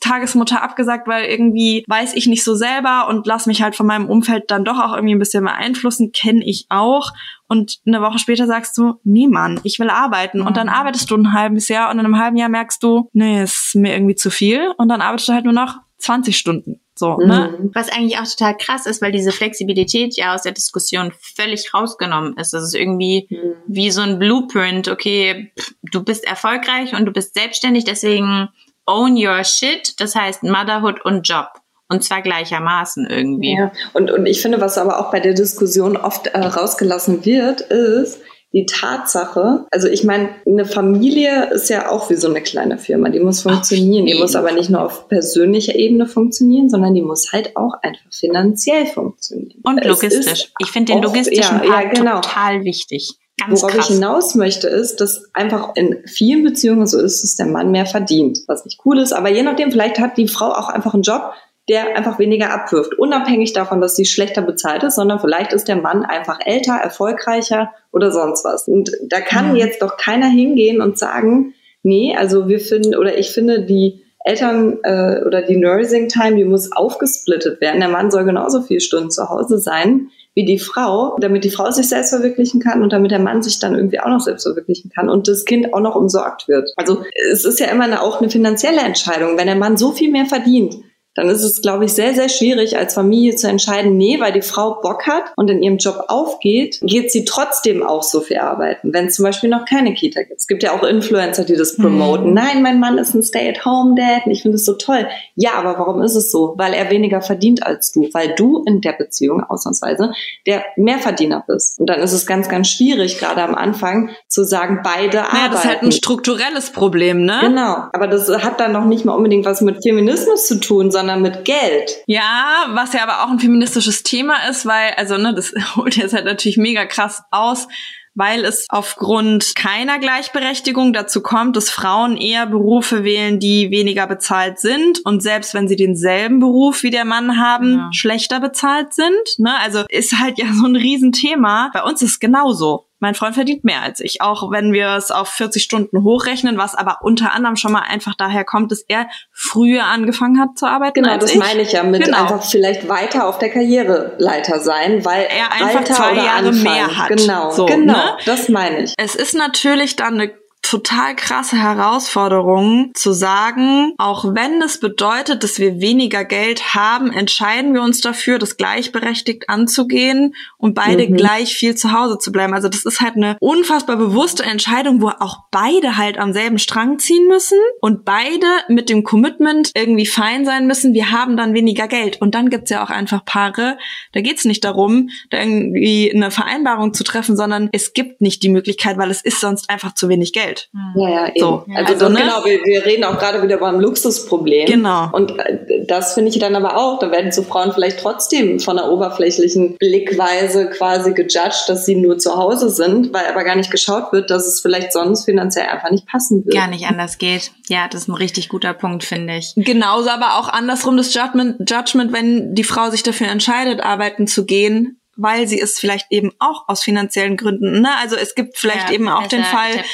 Tagesmutter abgesagt, weil irgendwie weiß ich nicht so selber und lass mich halt von meinem Umfeld dann doch auch irgendwie ein bisschen beeinflussen, kenne ich auch. Und eine Woche später sagst du, nee Mann, ich will arbeiten. Und dann mhm. arbeitest du ein halbes Jahr und in einem halben Jahr merkst du, nee, ist mir irgendwie zu viel. Und dann arbeitest du halt nur noch 20 Stunden. So, ne? mhm. ne? Was eigentlich auch total krass ist, weil diese Flexibilität ja aus der Diskussion völlig rausgenommen ist. Das ist irgendwie mhm. wie so ein Blueprint. Okay, du bist erfolgreich und du bist selbstständig, deswegen own your shit, das heißt Motherhood und Job. Und zwar gleichermaßen irgendwie. Ja, und, und ich finde, was aber auch bei der Diskussion oft äh, rausgelassen wird, ist die Tatsache, also ich meine, eine Familie ist ja auch wie so eine kleine Firma, die muss funktionieren, die muss aber nicht nur auf persönlicher Ebene funktionieren, sondern die muss halt auch einfach finanziell funktionieren. Und logistisch. Ich finde den logistischen ja, Part ja, genau. total wichtig. Ganz Worauf krass. ich hinaus möchte, ist, dass einfach in vielen Beziehungen so ist, dass der Mann mehr verdient, was nicht cool ist. Aber je nachdem, vielleicht hat die Frau auch einfach einen Job, der einfach weniger abwirft, unabhängig davon, dass sie schlechter bezahlt ist, sondern vielleicht ist der Mann einfach älter, erfolgreicher oder sonst was. Und da kann mhm. jetzt doch keiner hingehen und sagen, nee, also wir finden oder ich finde die Eltern äh, oder die Nursing Time, die muss aufgesplittet werden. Der Mann soll genauso viele Stunden zu Hause sein wie die Frau, damit die Frau sich selbst verwirklichen kann und damit der Mann sich dann irgendwie auch noch selbst verwirklichen kann und das Kind auch noch umsorgt wird. Also es ist ja immer eine, auch eine finanzielle Entscheidung. Wenn der Mann so viel mehr verdient, dann ist es, glaube ich, sehr, sehr schwierig als Familie zu entscheiden, nee, weil die Frau Bock hat und in ihrem Job aufgeht, geht sie trotzdem auch so viel arbeiten, wenn es zum Beispiel noch keine Kita gibt. Es gibt ja auch Influencer, die das promoten. Mhm. Nein, mein Mann ist ein Stay-at-home-Dad und ich finde es so toll. Ja, aber warum ist es so? Weil er weniger verdient als du, weil du in der Beziehung ausnahmsweise der Mehrverdiener bist. Und dann ist es ganz, ganz schwierig, gerade am Anfang, zu sagen, beide arbeiten. Das ist halt ein strukturelles Problem, ne? Genau. Aber das hat dann noch nicht mal unbedingt was mit Feminismus zu tun, sondern mit Geld. Ja, was ja aber auch ein feministisches Thema ist, weil, also, ne, das holt jetzt halt natürlich mega krass aus, weil es aufgrund keiner Gleichberechtigung dazu kommt, dass Frauen eher Berufe wählen, die weniger bezahlt sind und selbst wenn sie denselben Beruf wie der Mann haben, ja. schlechter bezahlt sind. Ne? Also ist halt ja so ein Riesenthema. Bei uns ist es genauso. Mein Freund verdient mehr als ich, auch wenn wir es auf 40 Stunden hochrechnen, was aber unter anderem schon mal einfach daher kommt, dass er früher angefangen hat zu arbeiten. Genau, das ich. meine ich ja mit genau. einfach vielleicht weiter auf der Karriereleiter sein, weil er einfach Alter zwei Jahre Anfang. mehr hat. Genau, so, genau, ne? das meine ich. Es ist natürlich dann eine total krasse Herausforderung zu sagen, auch wenn es bedeutet, dass wir weniger Geld haben, entscheiden wir uns dafür, das gleichberechtigt anzugehen und beide mhm. gleich viel zu Hause zu bleiben. Also das ist halt eine unfassbar bewusste Entscheidung, wo auch beide halt am selben Strang ziehen müssen und beide mit dem Commitment irgendwie fein sein müssen, wir haben dann weniger Geld. Und dann gibt's ja auch einfach Paare, da geht's nicht darum, da irgendwie eine Vereinbarung zu treffen, sondern es gibt nicht die Möglichkeit, weil es ist sonst einfach zu wenig Geld. Geld. Ja, ja, eben. So. Also, also ne? genau, wir, wir reden auch gerade wieder über ein Luxusproblem. Genau. Und äh, das finde ich dann aber auch, da werden so Frauen vielleicht trotzdem von einer oberflächlichen Blickweise quasi gejudged, dass sie nur zu Hause sind, weil aber gar nicht geschaut wird, dass es vielleicht sonst finanziell einfach nicht passen wird. Gar nicht anders geht. Ja, das ist ein richtig guter Punkt, finde ich. Genauso aber auch andersrum das Judgment, Judgment, wenn die Frau sich dafür entscheidet, arbeiten zu gehen, weil sie es vielleicht eben auch aus finanziellen Gründen, ne? Also es gibt vielleicht ja, eben auch den Fall,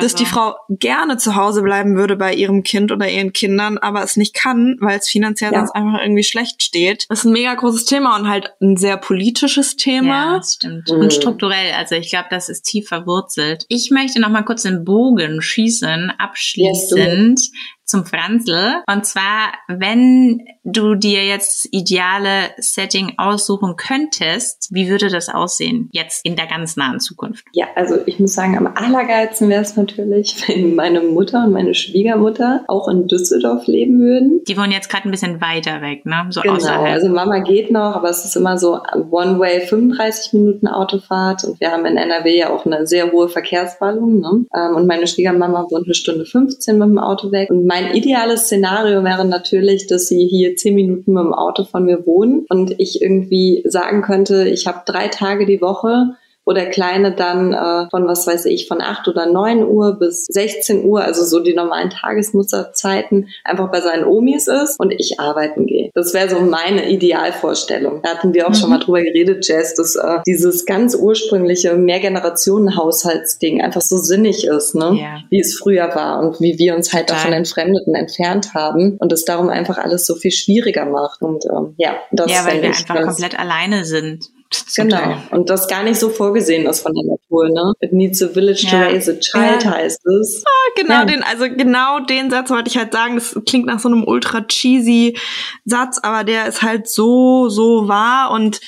dass so. die Frau gerne zu Hause bleiben würde bei ihrem Kind oder ihren Kindern, aber es nicht kann, weil es finanziell ja. sonst einfach irgendwie schlecht steht. Das ist ein mega großes Thema und halt ein sehr politisches Thema. Ja, das stimmt. Mhm. Und strukturell, also ich glaube, das ist tief verwurzelt. Ich möchte noch mal kurz den Bogen schießen, abschließend. Yes, zum Franzl. Und zwar, wenn du dir jetzt das ideale Setting aussuchen könntest, wie würde das aussehen jetzt in der ganz nahen Zukunft? Ja, also ich muss sagen, am allergeilsten wäre es natürlich, wenn meine Mutter und meine Schwiegermutter auch in Düsseldorf leben würden. Die wohnen jetzt gerade ein bisschen weiter weg, ne? So genau, außerhalb. also Mama geht noch, aber es ist immer so One-Way 35 Minuten Autofahrt und wir haben in NRW ja auch eine sehr hohe Verkehrsballung. Ne? Ähm, und meine Schwiegermama wohnt eine Stunde 15 mit dem Auto weg und mein ideales Szenario wäre natürlich, dass sie hier zehn Minuten mit dem Auto von mir wohnen und ich irgendwie sagen könnte, ich habe drei Tage die Woche wo der Kleine dann äh, von, was weiß ich, von 8 oder 9 Uhr bis 16 Uhr, also so die normalen Tagesmusterzeiten, einfach bei seinen Omis ist und ich arbeiten gehe. Das wäre so meine Idealvorstellung. Da hatten wir auch mhm. schon mal drüber geredet, Jess, dass äh, dieses ganz ursprüngliche Mehrgenerationen-Haushaltsding einfach so sinnig ist, ne? Yeah. Wie es früher war und wie wir uns halt Total. davon Entfremdeten entfernt haben und es darum einfach alles so viel schwieriger macht. Und ähm, ja, das Ja, weil wir einfach komplett alleine sind. Genau. Und das gar nicht so vorgesehen ist von der Natur, ne? It needs a village ja. to raise a child ja. heißt es. Ah, genau ja. den, also genau den Satz wollte ich halt sagen. Das klingt nach so einem ultra cheesy Satz, aber der ist halt so, so wahr und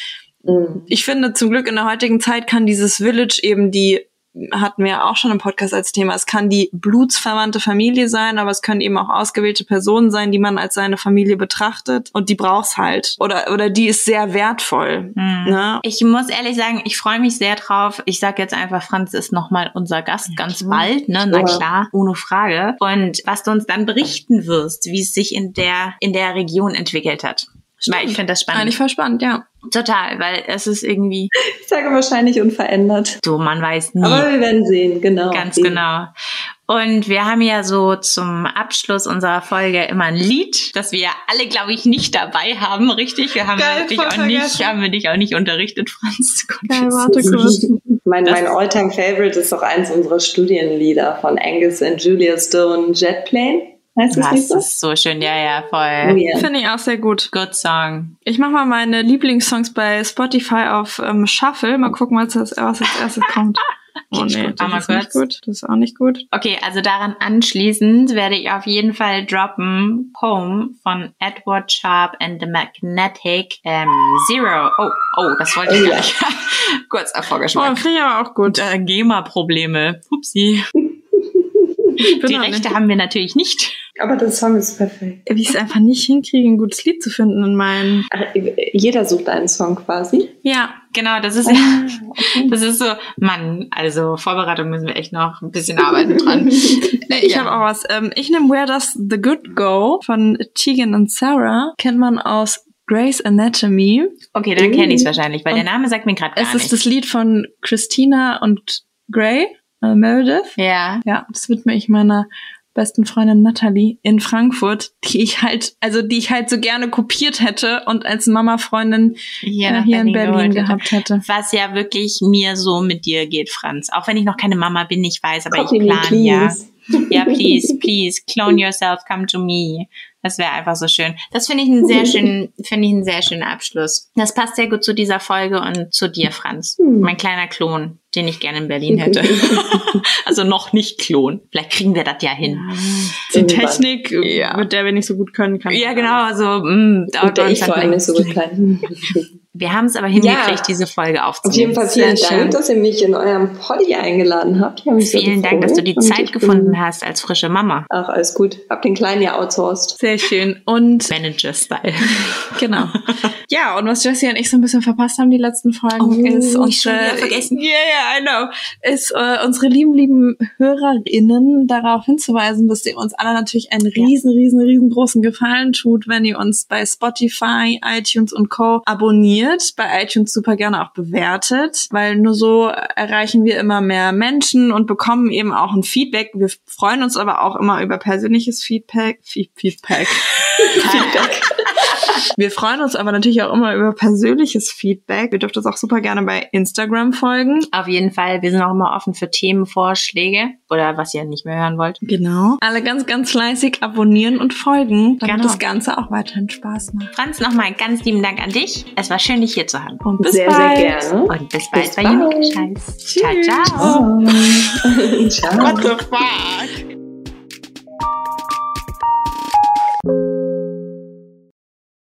mhm. ich finde, zum Glück in der heutigen Zeit kann dieses Village eben die hatten wir auch schon im Podcast als Thema. Es kann die blutsverwandte Familie sein, aber es können eben auch ausgewählte Personen sein, die man als seine Familie betrachtet und die braucht's halt. Oder, oder die ist sehr wertvoll. Mhm. Ne? Ich muss ehrlich sagen, ich freue mich sehr drauf. Ich sag jetzt einfach, Franz ist nochmal unser Gast ganz ja. bald, ne? Na klar, ohne Frage. Und was du uns dann berichten wirst, wie es sich in der, in der Region entwickelt hat. Stimmt. Weil ich finde das spannend. Eigentlich voll spannend, ja. Total, weil es ist irgendwie. Ich sage wahrscheinlich unverändert. So, man weiß nie. Aber wir werden sehen, genau. Ganz eben. genau. Und wir haben ja so zum Abschluss unserer Folge immer ein Lied, das wir alle, glaube ich, nicht dabei haben, richtig? Wir haben Geil, dich auch nicht, haben wir dich auch nicht unterrichtet, Franz. Geil, warte kurz. mein mein Alltime Favorite ist auch eins unserer Studienlieder von Angus und Julia Stone, Jetplane. Heißt das, das ist so schön, ja, ja, voll. Oh, yeah. Finde ich auch sehr gut. Good Song. Ich mache mal meine Lieblingssongs bei Spotify auf ähm, Shuffle. Mal gucken, was, das, was als erstes kommt. Oh nee, das ist nicht gut. Das ist auch nicht gut. Okay, also daran anschließend werde ich auf jeden Fall droppen Home von Edward Sharp and the Magnetic ähm, Zero. Oh, oh, das wollte ich oh, gar nicht. Kurz Vorgeschmack. Oh, finde ich aber auch gut. Äh, GEMA-Probleme. Upsi. Die Rechte haben wir natürlich nicht. Aber der Song ist perfekt. Wie ich es einfach nicht hinkriege, ein gutes Lied zu finden in meinen. Jeder sucht einen Song quasi. Ja, genau. Das ist, das ist so, Mann, also Vorbereitung müssen wir echt noch ein bisschen arbeiten dran. ich ja. habe auch was. Ähm, ich nehme Where Does the Good Go von Tegan und Sarah. Kennt man aus Grey's Anatomy. Okay, dann kenne ich es wahrscheinlich, weil und der Name sagt mir gerade gar Es ist das Lied von Christina und Grey, äh, Meredith. Ja. Ja, das widme ich meiner besten Freundin Natalie in Frankfurt, die ich halt, also die ich halt so gerne kopiert hätte und als Mama-Freundin Hier, äh, hier in Berlin gehabt hätte. Was ja wirklich mir so mit dir geht, Franz. Auch wenn ich noch keine Mama bin, ich weiß, aber Copy ich me, plan ja. please. Ja, please, please, clone yourself, come to me. Das wäre einfach so schön. Das finde ich einen sehr schönen, finde ich einen sehr schönen Abschluss. Das passt sehr gut zu dieser Folge und zu dir, Franz. Hm. Mein kleiner Klon, den ich gerne in Berlin hätte. also noch nicht Klon. Vielleicht kriegen wir das ja hin. Die Irgendwann. Technik, äh, Ja. mit der wir nicht so gut können, kann. Ja, genau. Also mh, Und der bei uns ich vor dann allem nicht so gut kann. Wir haben es aber hingekriegt, Ja. diese Folge Auf aufzunehmen. jeden Fall vielen Sehr schön. Dank, dass ihr mich in eurem Poddy eingeladen habt. Vielen Dank, dass du die Zeit gefunden hast als frische Mama. Ach, alles gut. Hab den Kleinen ja outsourced. Sehr schön. Und Manager-Style. genau. Ja, und was Jessie und ich so ein bisschen verpasst haben, die letzten Folgen, Oh, ist unsere, wieder vergessen. Yeah, yeah, I know. Ist äh, unsere lieben, lieben HörerInnen darauf hinzuweisen, dass ihr uns alle natürlich einen riesen, riesen, riesengroßen Gefallen tut, wenn ihr uns bei Spotify, iTunes und Co. abonniert, bei iTunes super gerne auch bewertet, weil nur so erreichen wir immer mehr Menschen und bekommen eben auch ein Feedback. Wir freuen uns aber auch immer über persönliches Feedback. Feed- Feedback. Wir freuen uns aber natürlich auch immer über persönliches Feedback. Ihr dürft uns auch super gerne bei Instagram folgen. Auf jeden Fall, wir sind auch immer offen für Themenvorschläge oder was ihr nicht mehr hören wollt. Genau. Alle ganz, ganz fleißig abonnieren und folgen, damit Genau. das Ganze auch weiterhin Spaß macht. Franz, nochmal ganz lieben Dank an dich. Es war schön, dich hier zu haben. Und bis sehr, bald. sehr gerne. Und bis bald Bis bei bald. Jugendscheiß. Ciao, Tschüss. ciao. Ciao. the fuck?